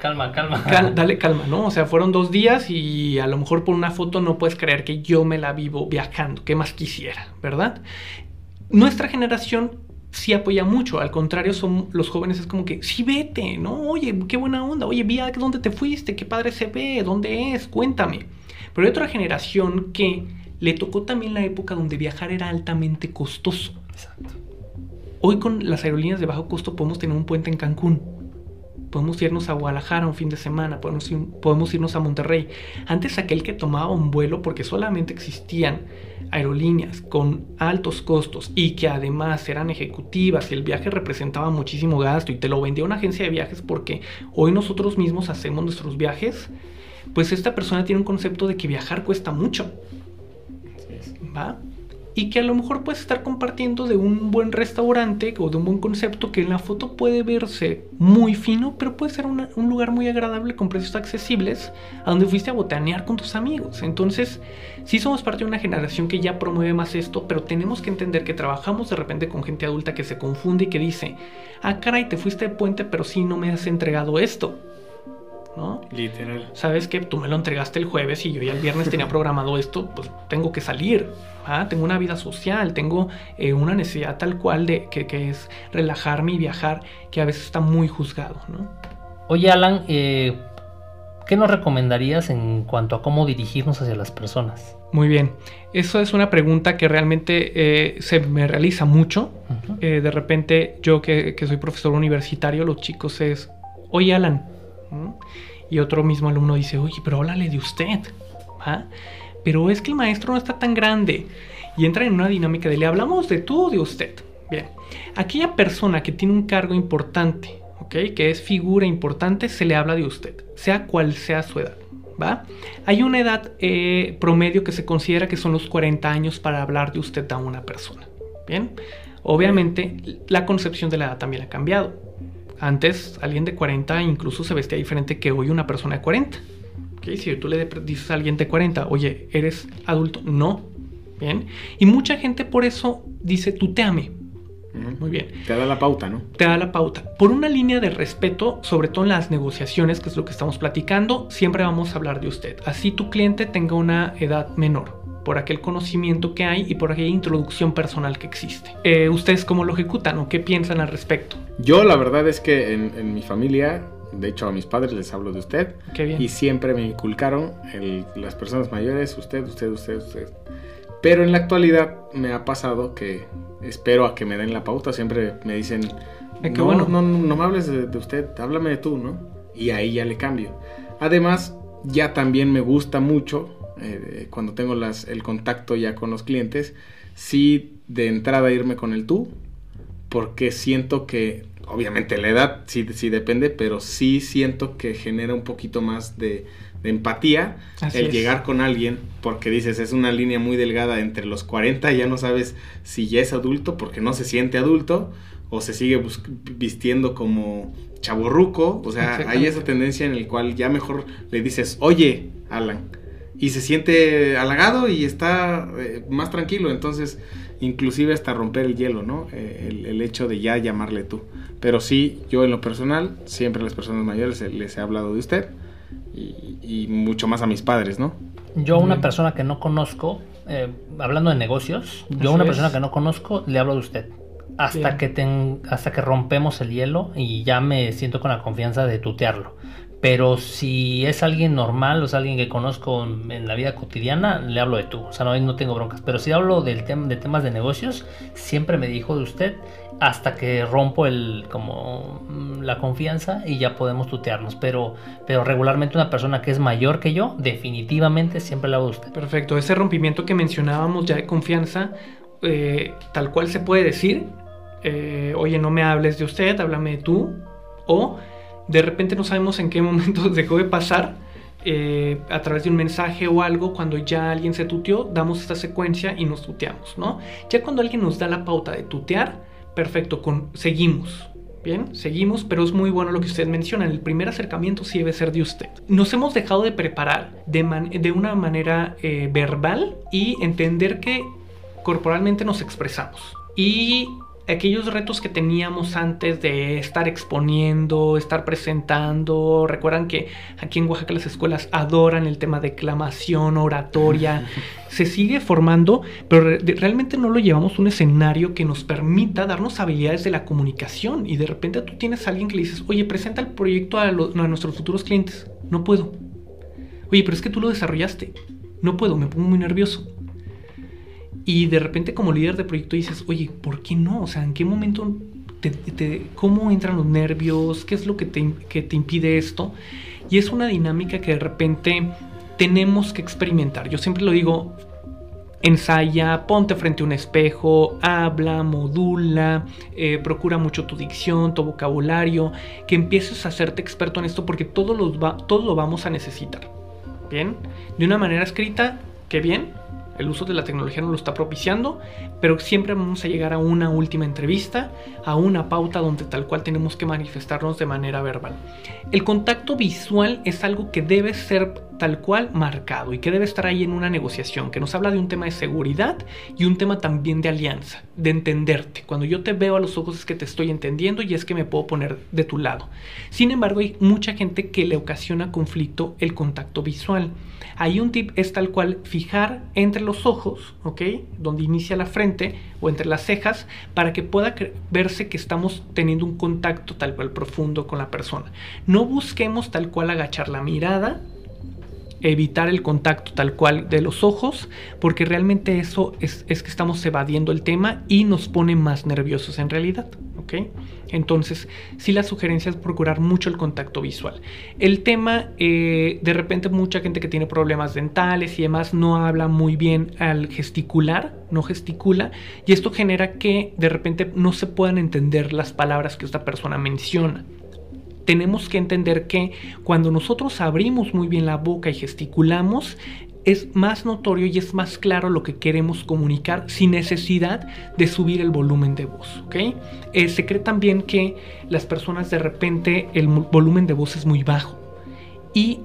calma, calma. dale calma, ¿no? O sea, fueron dos días y a lo mejor por una foto no puedes creer que yo me la vivo viajando. ¿Qué más quisiera, verdad? Nuestra generación sí apoya mucho. Al contrario, son los jóvenes es como que, sí, vete, ¿no? Oye, qué buena onda. Oye, vi a dónde te fuiste, qué padre se ve, dónde es, cuéntame. Pero hay otra generación que le tocó también la época donde viajar era altamente costoso. Exacto. Hoy con las aerolíneas de bajo costo podemos tener un puente en Cancún. podemos irnos a Guadalajara un fin de semana, podemos, podemos irnos a Monterrey. Antes aquel que tomaba un vuelo porque solamente existían aerolíneas con altos costos y que además eran ejecutivas y el viaje representaba muchísimo gasto y te lo vendía una agencia de viajes porque hoy nosotros mismos hacemos nuestros viajes, pues esta persona tiene un concepto de que viajar cuesta mucho. ¿Va? Y que a lo mejor puedes estar compartiendo de un buen restaurante o de un buen concepto que en la foto puede verse muy fino, pero puede ser un lugar muy agradable con precios accesibles a donde fuiste a botanear con tus amigos. Entonces, sí somos parte de una generación que ya promueve más esto, pero tenemos que entender que trabajamos de repente con gente adulta que se confunde y que dice, ah, caray, te fuiste de puente, pero sí no me has entregado esto. ¿No? Literal. Sabes que tú me lo entregaste el jueves y yo ya el viernes tenía programado esto, pues tengo que salir. Tengo una vida social, tengo eh, una necesidad tal cual de que, es relajarme y viajar, que a veces está muy juzgado, ¿no? Oye, Alan, eh, ¿qué nos recomendarías en cuanto a cómo dirigirnos hacia las personas? Muy bien, eso es una pregunta que realmente eh, se me realiza mucho. de repente, yo que, soy profesor universitario, los chicos es, oye, Alan, y otro mismo alumno dice, oye, pero háblale de usted. Pero es que el maestro no está tan grande. Y entra en una dinámica de le hablamos de tú o de usted. Bien, aquella persona que tiene un cargo importante, ¿ok? Que es figura importante, se le habla de usted, sea cual sea su edad. ¿Va? Hay una edad eh, promedio que se considera que son los 40 años para hablar de usted a una persona. Bien, obviamente la concepción de la edad también ha cambiado. Antes alguien de 40 incluso se vestía diferente que hoy una persona de 40. Si tú le dices a alguien de 40, oye, ¿eres adulto? No. Bien. Y mucha gente por eso dice, tú te ame. Muy bien. Te da la pauta, ¿no? Te da la pauta. Por una línea de respeto, sobre todo en las negociaciones, que es lo que estamos platicando, siempre vamos a hablar de usted. Así tu cliente tenga una edad menor por aquel conocimiento que hay y por aquella introducción personal que existe. Eh, ¿Ustedes cómo lo ejecutan o qué piensan al respecto? Yo la verdad es que en, mi familia de hecho, a mis padres les hablo de usted. Qué bien. Y siempre me inculcaron las personas mayores, usted, usted, usted, usted. Pero en la actualidad me ha pasado que espero a que me den la pauta. Siempre me dicen, eh, no, bueno. no, no, me hables de, de, usted, háblame de tú, ¿no? Y ahí ya le cambio. Además, ya también me gusta mucho eh, cuando tengo las, el contacto ya con los clientes, sí de entrada irme con el tú, porque siento que, obviamente la edad sí, sí depende, pero sí siento que genera un poquito más de, empatía el llegar con alguien, porque dices, es una línea muy delgada entre los 40, ya no sabes si ya es adulto, porque no se siente adulto, o se sigue vistiendo como chaborruco, o sea, hay esa tendencia en el cual ya mejor le dices, oye, Alan, y se siente halagado y está eh, más tranquilo. Entonces, inclusive hasta romper el hielo, ¿no? Eh, el, hecho de ya llamarle tú. Pero sí, yo en lo personal, siempre a las personas mayores les he hablado de usted y, mucho más a mis padres, ¿no? Yo a una persona que no conozco, eh, hablando de negocios, yo a una persona que no conozco le hablo de usted. Hasta que, ten, hasta que rompemos el hielo y ya me siento con la confianza de tutearlo. Pero si es alguien normal o es alguien que conozco en la vida cotidiana, le hablo de tú. O sea, no, no tengo broncas. Pero si hablo del de temas de negocios, siempre me dijo de usted hasta que rompo el como mm, la confianza y ya podemos tutearnos. Pero, pero regularmente una persona que es mayor que yo, definitivamente siempre le hablo de usted. Perfecto. Ese rompimiento que mencionábamos ya de confianza, eh, tal cual se puede decir. Eh, oye, no me hables de usted, háblame de tú. O de repente no sabemos en qué momento dejó de pasar eh, a través de un mensaje o algo, cuando ya alguien se tuteó, damos esta secuencia y nos tuteamos, ¿no? Ya cuando alguien nos da la pauta de tutear, perfecto, con, seguimos. Bien, seguimos, pero es muy bueno lo que ustedes mencionan. El primer acercamiento sí debe ser de usted. Nos hemos dejado de preparar de, una manera eh, verbal y entender que corporalmente nos expresamos. Y aquellos retos que teníamos antes de estar exponiendo, estar presentando. Recuerdan que aquí en Oaxaca las escuelas adoran el tema de declamación, oratoria. Se sigue formando, pero realmente no lo llevamos a un escenario que nos permita darnos habilidades de la comunicación. Y de repente tú tienes a alguien que le dices, oye, presenta el proyecto a, a nuestros futuros clientes. No puedo. Oye, pero es que tú lo desarrollaste. No puedo, me pongo muy nervioso. Y de repente como líder de proyecto dices, oye, ¿por qué no? O sea, ¿en qué momento cómo entran los nervios, qué es lo que te, que te impide esto. Y es una dinámica que de repente tenemos que experimentar. Yo siempre lo digo, ensaya, ponte frente a un espejo, habla, modula, eh, procura mucho tu dicción, tu vocabulario, que empieces a hacerte experto en esto porque todo, los va, todo lo vamos a necesitar. Bien, de una manera escrita, que bien, el uso de la tecnología nos lo está propiciando, pero siempre vamos a llegar a una última entrevista, a una pauta donde tal cual tenemos que manifestarnos de manera verbal. El contacto visual es algo que debe ser tal cual marcado y que debe estar ahí en una negociación, que nos habla de un tema de seguridad y un tema también de alianza, de entenderte. Cuando yo te veo a los ojos es que te estoy entendiendo y es que me puedo poner de tu lado. Sin embargo, hay mucha gente que le ocasiona conflicto el contacto visual. Ahí un tip es tal cual fijar entre los ojos, ¿ok? Donde inicia la frente o entre las cejas para que pueda verse que estamos teniendo un contacto tal cual profundo con la persona. No busquemos tal cual agachar la mirada evitar el contacto tal cual de los ojos, porque realmente eso es, que estamos evadiendo el tema y nos pone más nerviosos en realidad. ¿ok? Entonces, sí la sugerencia es procurar mucho el contacto visual. El tema, eh, de repente mucha gente que tiene problemas dentales y demás no habla muy bien al gesticular, no gesticula, y esto genera que de repente no se puedan entender las palabras que esta persona menciona tenemos que entender que cuando nosotros abrimos muy bien la boca y gesticulamos, es más notorio y es más claro lo que queremos comunicar sin necesidad de subir el volumen de voz. Eh, se cree también que las personas de repente el volumen de voz es muy bajo y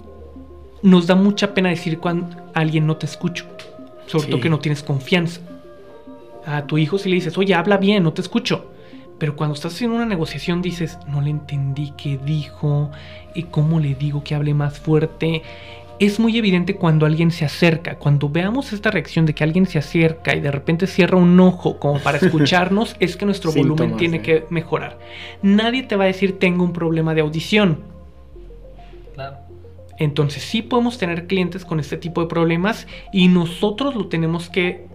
nos da mucha pena decir cuando alguien no te escucha, sobre todo que no tienes confianza. A tu hijo si le dices, oye, habla bien, no te escucho. Pero cuando estás haciendo una negociación dices, no le entendí qué dijo, y cómo le digo que hable más fuerte. Es muy evidente cuando alguien se acerca, cuando veamos esta reacción de que alguien se acerca y de repente cierra un ojo como para escucharnos, es que nuestro volumen tiene que mejorar. Nadie te va a decir tengo un problema de audición. Claro. Entonces sí podemos tener clientes con este tipo de problemas y nosotros lo tenemos que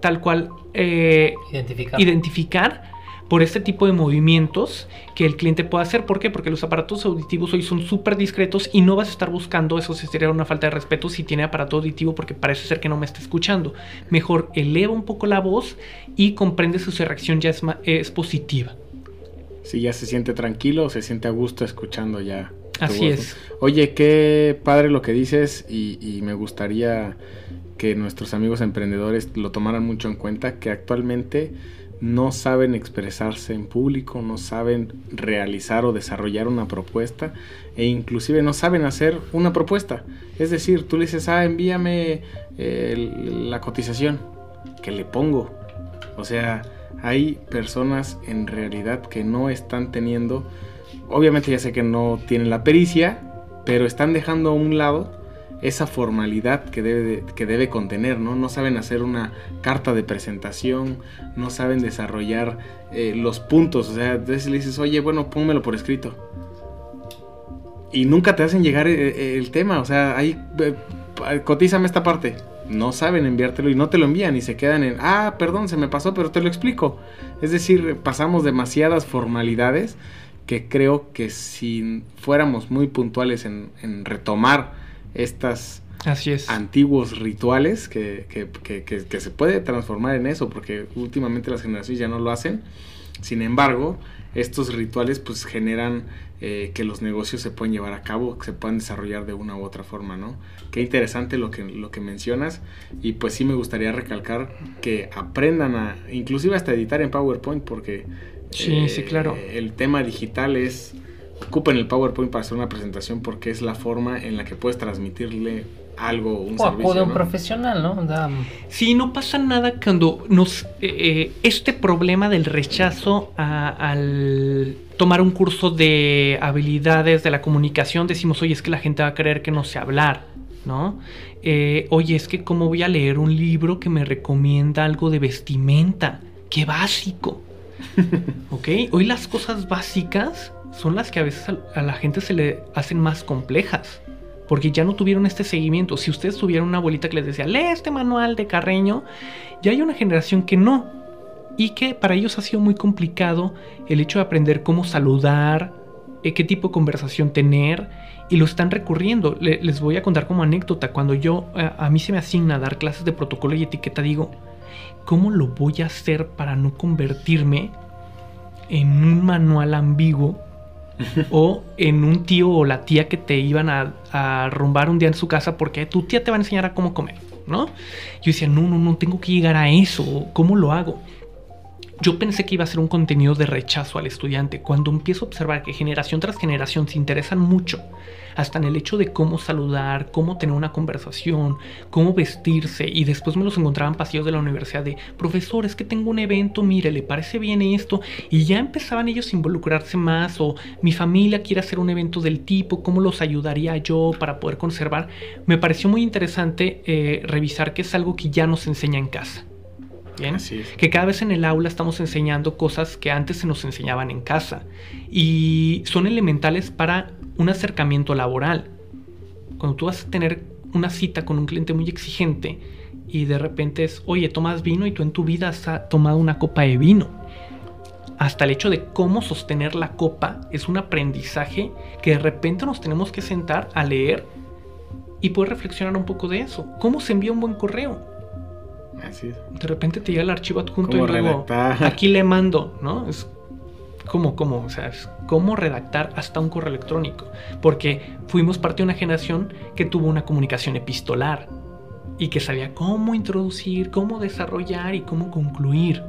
tal cual eh, identificar. identificar por este tipo de movimientos que el cliente puede hacer. ¿Por qué? Porque los aparatos auditivos hoy son súper discretos y no vas a estar buscando, eso sería una falta de respeto si tiene aparato auditivo porque parece ser que no me está escuchando. Mejor eleva un poco la voz y comprende si su reacción ya es, es positiva. Si ya se siente tranquilo, se siente a gusto escuchando ya. Así es. Oye, qué padre lo que dices y, y me gustaría que nuestros amigos emprendedores lo tomaran mucho en cuenta, que actualmente no saben expresarse en público, no saben realizar o desarrollar una propuesta e inclusive no saben hacer una propuesta. Es decir, tú le dices, ah, envíame eh, la cotización que le pongo. O sea, hay personas en realidad que no están teniendo, obviamente ya sé que no tienen la pericia, pero están dejando a un lado esa formalidad que debe, que debe contener, ¿no? No saben hacer una carta de presentación, no saben desarrollar eh, los puntos, o sea, entonces le dices, oye, bueno, pónmelo por escrito. Y nunca te hacen llegar eh, eh, el, tema, o sea, ahí, cotízame esta parte. No saben enviártelo y no te lo envían y se quedan en, ah, perdón, se me pasó, pero te lo explico. Es decir, pasamos demasiadas formalidades que creo que si fuéramos muy puntuales en, en retomar estas antiguos rituales que, se puede transformar en eso, porque últimamente las generaciones ya no lo hacen. Sin embargo, estos rituales pues generan eh, que los negocios se pueden llevar a cabo, que se puedan desarrollar de una u otra forma, ¿no? Qué interesante lo que, lo que mencionas y pues sí me gustaría recalcar que aprendan a, inclusive hasta editar en PowerPoint, porque sí, sí, claro. Eh, el tema digital es ocupen el PowerPoint para hacer una presentación porque es la forma en la que puedes transmitirle algo, un o servicio. O un profesional, ¿no? Sí, no pasa nada cuando nos. Eh, eh, este problema del rechazo al tomar un curso de habilidades de la comunicación, decimos, oye, es que la gente va a creer que no sé hablar, ¿no? Eh, oye, es que, ¿cómo voy a leer un libro que me recomienda algo de vestimenta? ¡Qué básico! ¿Ok? Hoy las cosas básicas son las que a veces a la gente se le hacen más complejas. Porque ya no tuvieron este seguimiento. Si ustedes tuvieran una abuelita que les decía, lee este manual de Carreño, ya hay una generación que no. y que para ellos ha sido muy complicado el hecho de aprender cómo saludar, eh, qué tipo de conversación tener y lo están recurriendo. les voy a contar como anécdota, cuando yo eh, a mí se me asigna dar clases de protocolo y etiqueta, digo, ¿cómo lo voy a hacer para no convertirme en un manual ambiguo o en un tío o la tía que te iban a, a, rumbar un día en su casa porque tu tía te va a enseñar a cómo comer, ¿no? Yo decía, no, no, no, tengo que llegar a eso, ¿cómo lo hago? Yo pensé que iba a ser un contenido de rechazo al estudiante. Cuando empiezo a observar que generación tras generación se interesan mucho, hasta en el hecho de cómo saludar, cómo tener una conversación, cómo vestirse, y después me los encontraban pasillos de la universidad de, profesor, es que tengo un evento, mire, ¿le parece bien esto? Y ya empezaban ellos a involucrarse más, o mi familia quiere hacer un evento del tipo, ¿cómo los ayudaría yo para poder conservar? Me pareció muy interesante eh, revisar que es algo que ya nos enseña en casa. ¿Bien? Que cada vez en el aula estamos enseñando cosas que antes se nos enseñaban en casa y son elementales para un acercamiento laboral. Cuando tú vas a tener una cita con un cliente muy exigente y de repente es, oye, tomas vino y tú en tu vida has tomado una copa de vino. Hasta el hecho de cómo sostener la copa es un aprendizaje que de repente nos tenemos que sentar a leer y poder reflexionar un poco de eso. ¿Cómo se envía un buen correo? De repente te llega el archivo adjunto y luego aquí le mando, ¿no? Es como, como, o sea, es cómo redactar hasta un correo electrónico. Porque fuimos parte de una generación que tuvo una comunicación epistolar y que sabía cómo introducir, cómo desarrollar y cómo concluir.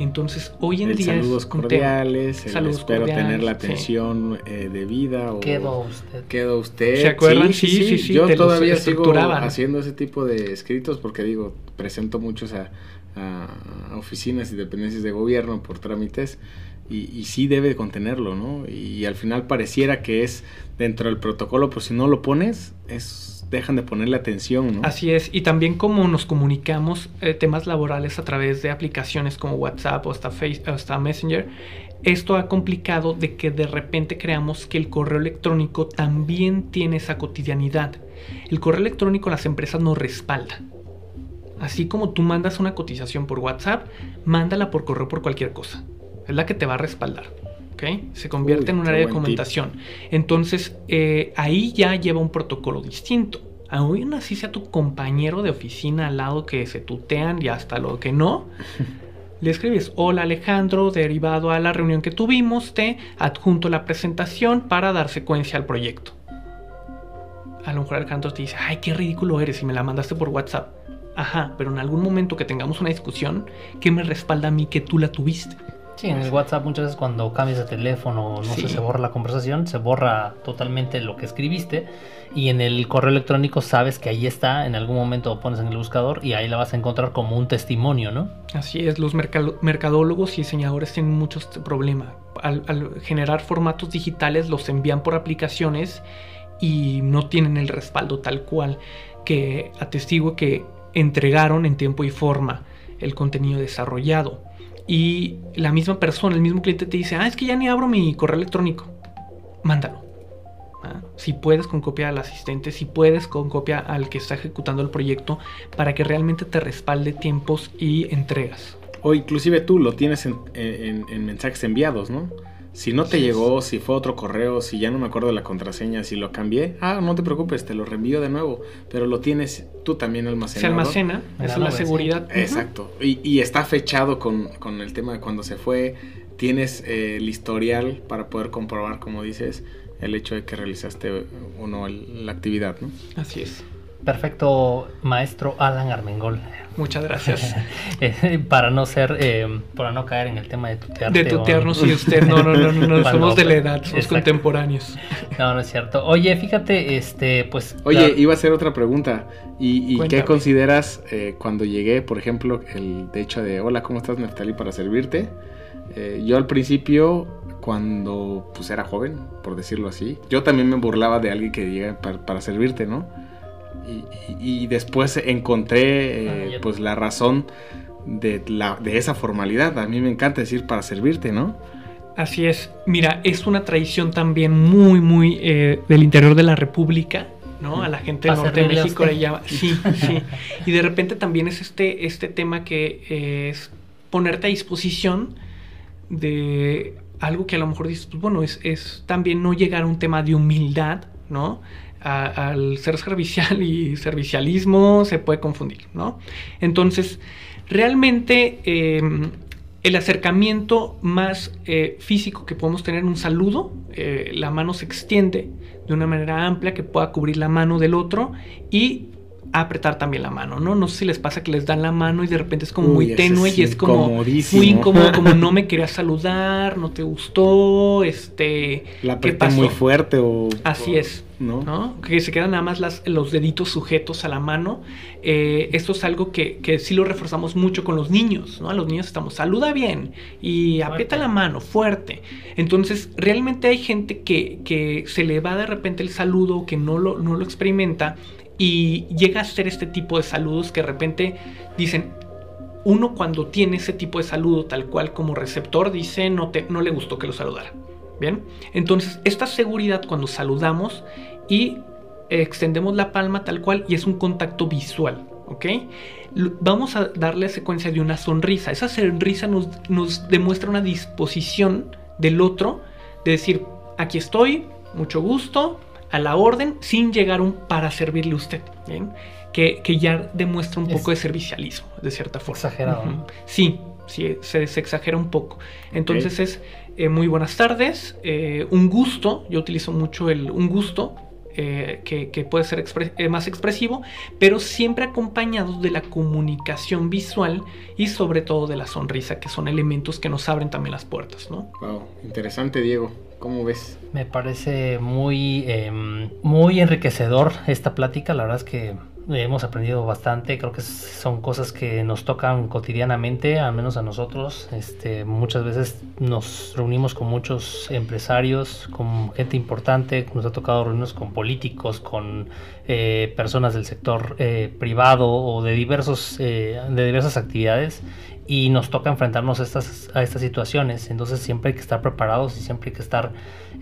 Entonces, hoy en día. Saludos cordiales, espero tener la atención eh, debida. O, quedó usted. Quedó usted. ¿Se acuerdan? Sí, sí, sí. Yo todavía sigo haciendo ese tipo de escritos porque, digo, presento muchos a, oficinas y dependencias de gobierno por trámites. Y, y, sí debe contenerlo, ¿no? Y, al final pareciera que es dentro del protocolo, pero si no lo pones, es dejan de ponerle atención, ¿no? Así es, y también como nos comunicamos eh, temas laborales a través de aplicaciones como WhatsApp o hasta, o hasta Messenger, esto ha complicado de que de repente creamos que el correo electrónico también tiene esa cotidianidad. El correo electrónico las empresas no respalda. Así como tú mandas una cotización por WhatsApp, mándala por correo por cualquier cosa. Es la que te va a respaldar. Se convierte en un área de documentación. Entonces, eh, ahí ya lleva un protocolo distinto. Aún así sea tu compañero de oficina al lado que se tutean y hasta lo que no, le escribes, hola Alejandro, derivado a la reunión que tuvimos, te adjunto la presentación para dar secuencia al proyecto. A lo mejor Alejandro te dice, ay, qué ridículo eres y me la mandaste por WhatsApp. Ajá, pero en algún momento que tengamos una discusión, ¿qué me respalda a mí que tú la tuviste? Sí, en el WhatsApp muchas veces cuando cambias de teléfono, no sé, se borra la conversación, se borra totalmente lo que escribiste y en el correo electrónico sabes que ahí está, en algún momento lo pones en el buscador y ahí la vas a encontrar como un testimonio, ¿no? Así es, los mercadólogos y diseñadores tienen muchos problemas. Al, al generar formatos digitales los envían por aplicaciones y no tienen el respaldo tal cual que atestigo que entregaron en tiempo y forma el contenido desarrollado y la misma persona, el mismo cliente te dice, ah, es que ya ni abro mi correo electrónico, mándalo. ¿Ah? Si puedes con copia al asistente, si puedes con copia al que está ejecutando el proyecto, para que realmente te respalde tiempos y entregas. O inclusive tú lo tienes en, en mensajes enviados, ¿no? Si no te llegó, si fue otro correo, si ya no me acuerdo de la contraseña, si lo cambié, ah, no te preocupes, te lo reenvío de nuevo, pero lo tienes tú también almacenado. Se almacena, esa es la seguridad. Exacto, y, está fechado con, el tema de cuando se fue, tienes eh, el historial para poder comprobar, como dices, el hecho de que realizaste o no la actividad, ¿no? Así es. Perfecto, maestro Alan Armengol. Muchas gracias. Eh, para no ser, eh, para no caer en el tema de tutearte. De tutearnos y usted, no, no, no, no, somos de la edad, somos contemporáneos. No, no es cierto. Oye, fíjate, este, pues. Oye, iba a hacer otra pregunta. ¿Y, qué consideras eh, cuando llegué, por ejemplo, el de hecho de hola, ¿cómo estás, Neftali, para servirte? yo al principio cuando pues era joven, por decirlo así. Yo también me burlaba de alguien que llega para servirte, ¿no? Y, después encontré eh, pues la razón de, la, de esa formalidad. A mí me encanta decir para servirte, ¿no? Así es. Mira, es una tradición también muy, muy eh, del interior de la República. ¿no? A la gente del norte de México le llama. Sí, sí. Y de repente también es este, este tema que es ponerte a disposición de algo que a lo mejor dices, pues bueno, es, es también no llegar a un tema de humildad, ¿no? Al ser servicial y servicialismo se puede confundir, ¿no? Entonces, realmente em, el acercamiento más eh, físico que podemos tener en un saludo, eh, la mano se extiende de una manera amplia que pueda cubrir la mano del otro y apretar también la mano, ¿no? No sé si les pasa que les dan la mano y de repente es como muy tenue y es como muy incómodo, como no me quería saludar, no te gustó, este... La apreté muy fuerte o... Así es. ¿no? Que se quedan nada más las, los deditos sujetos a la mano. Eh, esto es algo que, que, sí lo reforzamos mucho con los niños, ¿no? A los niños estamos, saluda bien y aprieta la mano fuerte. Entonces, realmente hay gente que, que se le va de repente el saludo, que no lo, no lo experimenta y llega a ser este tipo de saludos que de repente dicen, uno cuando tiene ese tipo de saludo tal cual como receptor dice no, te, no le gustó que lo saludara. Bien, entonces esta seguridad cuando saludamos y extendemos la palma tal cual y es un contacto visual, ¿ok? Vamos a darle secuencia de una sonrisa. Esa sonrisa nos, nos demuestra una disposición del otro de decir, aquí estoy, mucho gusto, a la orden sin llegar un para servirle a usted, ¿bien? Que, ya demuestra un poco de servicialismo, de cierta forma. Exagerado. Sí, sí, se, exagera un poco. Entonces es eh, muy buenas tardes, eh, un gusto, yo utilizo mucho el un gusto, eh, que, puede ser más expresivo, pero siempre acompañado de la comunicación visual y sobre todo de la sonrisa, que son elementos que nos abren también las puertas, ¿no? Wow, interesante Diego. ¿Cómo ves? Me parece muy, em, muy enriquecedor esta plática. La verdad es que hemos aprendido bastante. Creo que son cosas que nos tocan cotidianamente, al menos a nosotros. Este, muchas veces nos reunimos con muchos empresarios, con gente importante. Nos ha tocado reunirnos con políticos, con eh, personas del sector eh, privado o de diversos, eh, de diversas actividades y nos toca enfrentarnos a estas, a estas situaciones. Entonces siempre hay que estar preparados y siempre hay que estar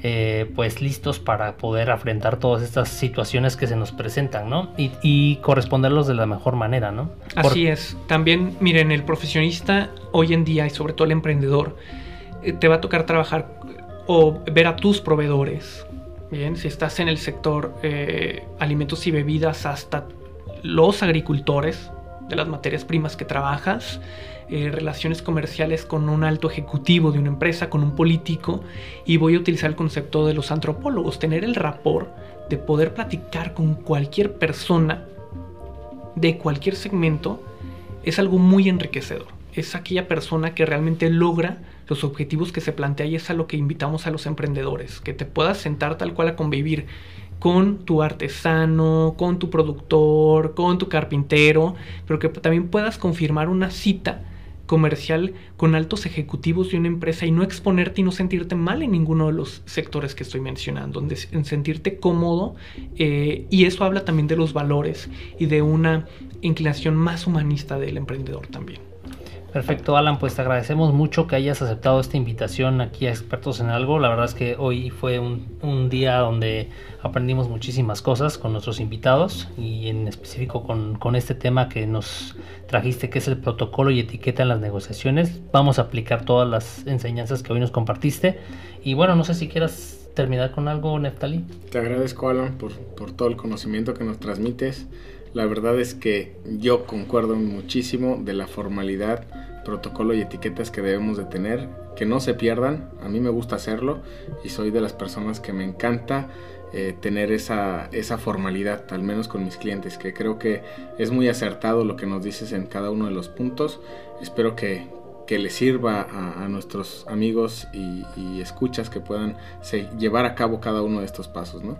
eh, pues listos para poder afrontar todas estas situaciones que se nos presentan, ¿no? Y, y corresponderlos de la mejor manera, ¿no? Así es. También, miren, el profesionista hoy en día y sobre todo el emprendedor, eh, te va a tocar trabajar o ver a tus proveedores. Bien, si estás en el sector eh, alimentos y bebidas hasta los agricultores de las materias primas que trabajas, eh, relaciones comerciales con un alto ejecutivo de una empresa, con un político, y voy a utilizar el concepto de los antropólogos, tener el rapport de poder platicar con cualquier persona de cualquier segmento es algo muy enriquecedor. Es aquella persona que realmente logra los objetivos que se plantea y es a lo que invitamos a los emprendedores, que te puedas sentar tal cual a convivir con tu artesano, con tu productor, con tu carpintero, pero que también puedas confirmar una cita comercial con altos ejecutivos de una empresa y no exponerte y no sentirte mal en ninguno de los sectores que estoy mencionando, en sentirte cómodo eh, y eso habla también de los valores y de una inclinación más humanista del emprendedor también. Perfecto, Alan, pues te agradecemos mucho que hayas aceptado esta invitación aquí a Expertos en Algo. La verdad es que hoy fue un, día donde aprendimos muchísimas cosas con nuestros invitados y en específico con, este tema que nos trajiste, que es el protocolo y etiqueta en las negociaciones. Vamos a aplicar todas las enseñanzas que hoy nos compartiste. Y bueno, no sé si quieras terminar con algo, Neftali. Te agradezco, Alan, por, por todo el conocimiento que nos transmites. La verdad es que yo concuerdo muchísimo de la formalidad, protocolo y etiquetas que debemos de tener, que no se pierdan. A mí me gusta hacerlo y soy de las personas que me encanta eh, tener esa, esa formalidad, al menos con mis clientes, que creo que es muy acertado lo que nos dices en cada uno de los puntos. Espero que, que les sirva a, nuestros amigos y, escuchas que puedan llevar a cabo cada uno de estos pasos, ¿no?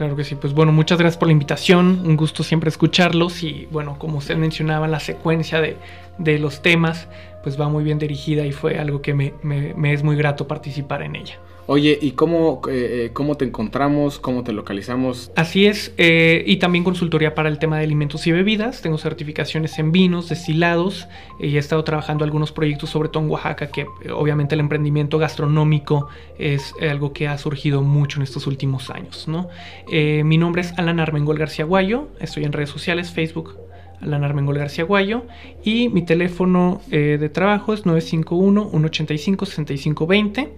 Claro que sí, pues bueno, muchas gracias por la invitación, un gusto siempre escucharlos y bueno, como usted mencionaba, la secuencia de, de los temas pues va muy bien dirigida y fue algo que me, me es muy grato participar en ella. Oye, ¿y cómo, eh, eh, cómo te encontramos? ¿Cómo te localizamos? Así es, eh, y también consultoría para el tema de alimentos y bebidas. Tengo certificaciones en vinos, destilados, y he estado trabajando algunos proyectos, sobre todo en Oaxaca, que obviamente el emprendimiento gastronómico es algo que ha surgido mucho en estos últimos años. ¿no? mi nombre es Alan Armengol García Guayo, estoy en redes sociales, Facebook, Alan Armengol García Guayo. Y mi teléfono eh, de trabajo es 951-185-6520.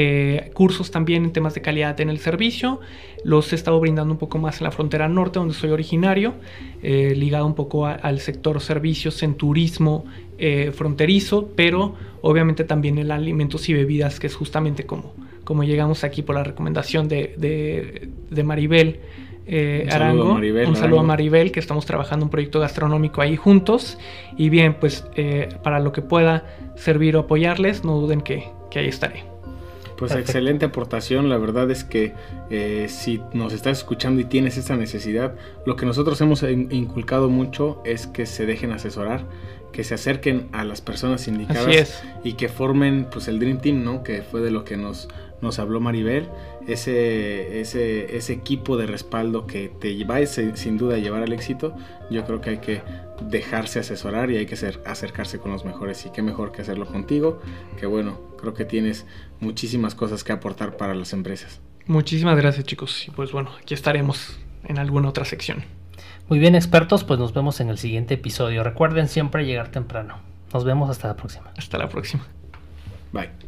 Eh, cursos también en temas de calidad en el servicio. Los he estado brindando un poco más en la frontera norte, donde soy originario, eh, ligado un poco al sector servicios en turismo eh, fronterizo, pero obviamente también en alimentos y bebidas, que es justamente como, como llegamos aquí por la recomendación de, de, Maribel. un Arango. Saludo Maribel, un saludo a Maribel, que estamos trabajando un proyecto gastronómico ahí juntos. Y bien, pues para lo que pueda servir o apoyarles, no duden que, que ahí estaré. Pues excelente aportación, la verdad es que eh, si nos estás escuchando y tienes esa necesidad, lo que nosotros hemos inculcado mucho es que se dejen asesorar, que se acerquen a las personas indicadas y que formen pues el Dream Team, ¿no? Que fue de lo que nos, nos habló Maribel, ese, ese, ese equipo de respaldo que te va sin duda a llevar al éxito, yo creo que hay que dejarse asesorar y hay que ser, acercarse con los mejores y qué mejor que hacerlo contigo, que bueno, creo que tienes muchísimas cosas que aportar para las empresas. Muchísimas gracias chicos y pues bueno, aquí estaremos en alguna otra sección. Muy bien expertos, pues nos vemos en el siguiente episodio. Recuerden siempre llegar temprano. Nos vemos hasta la próxima. Hasta la próxima. Bye.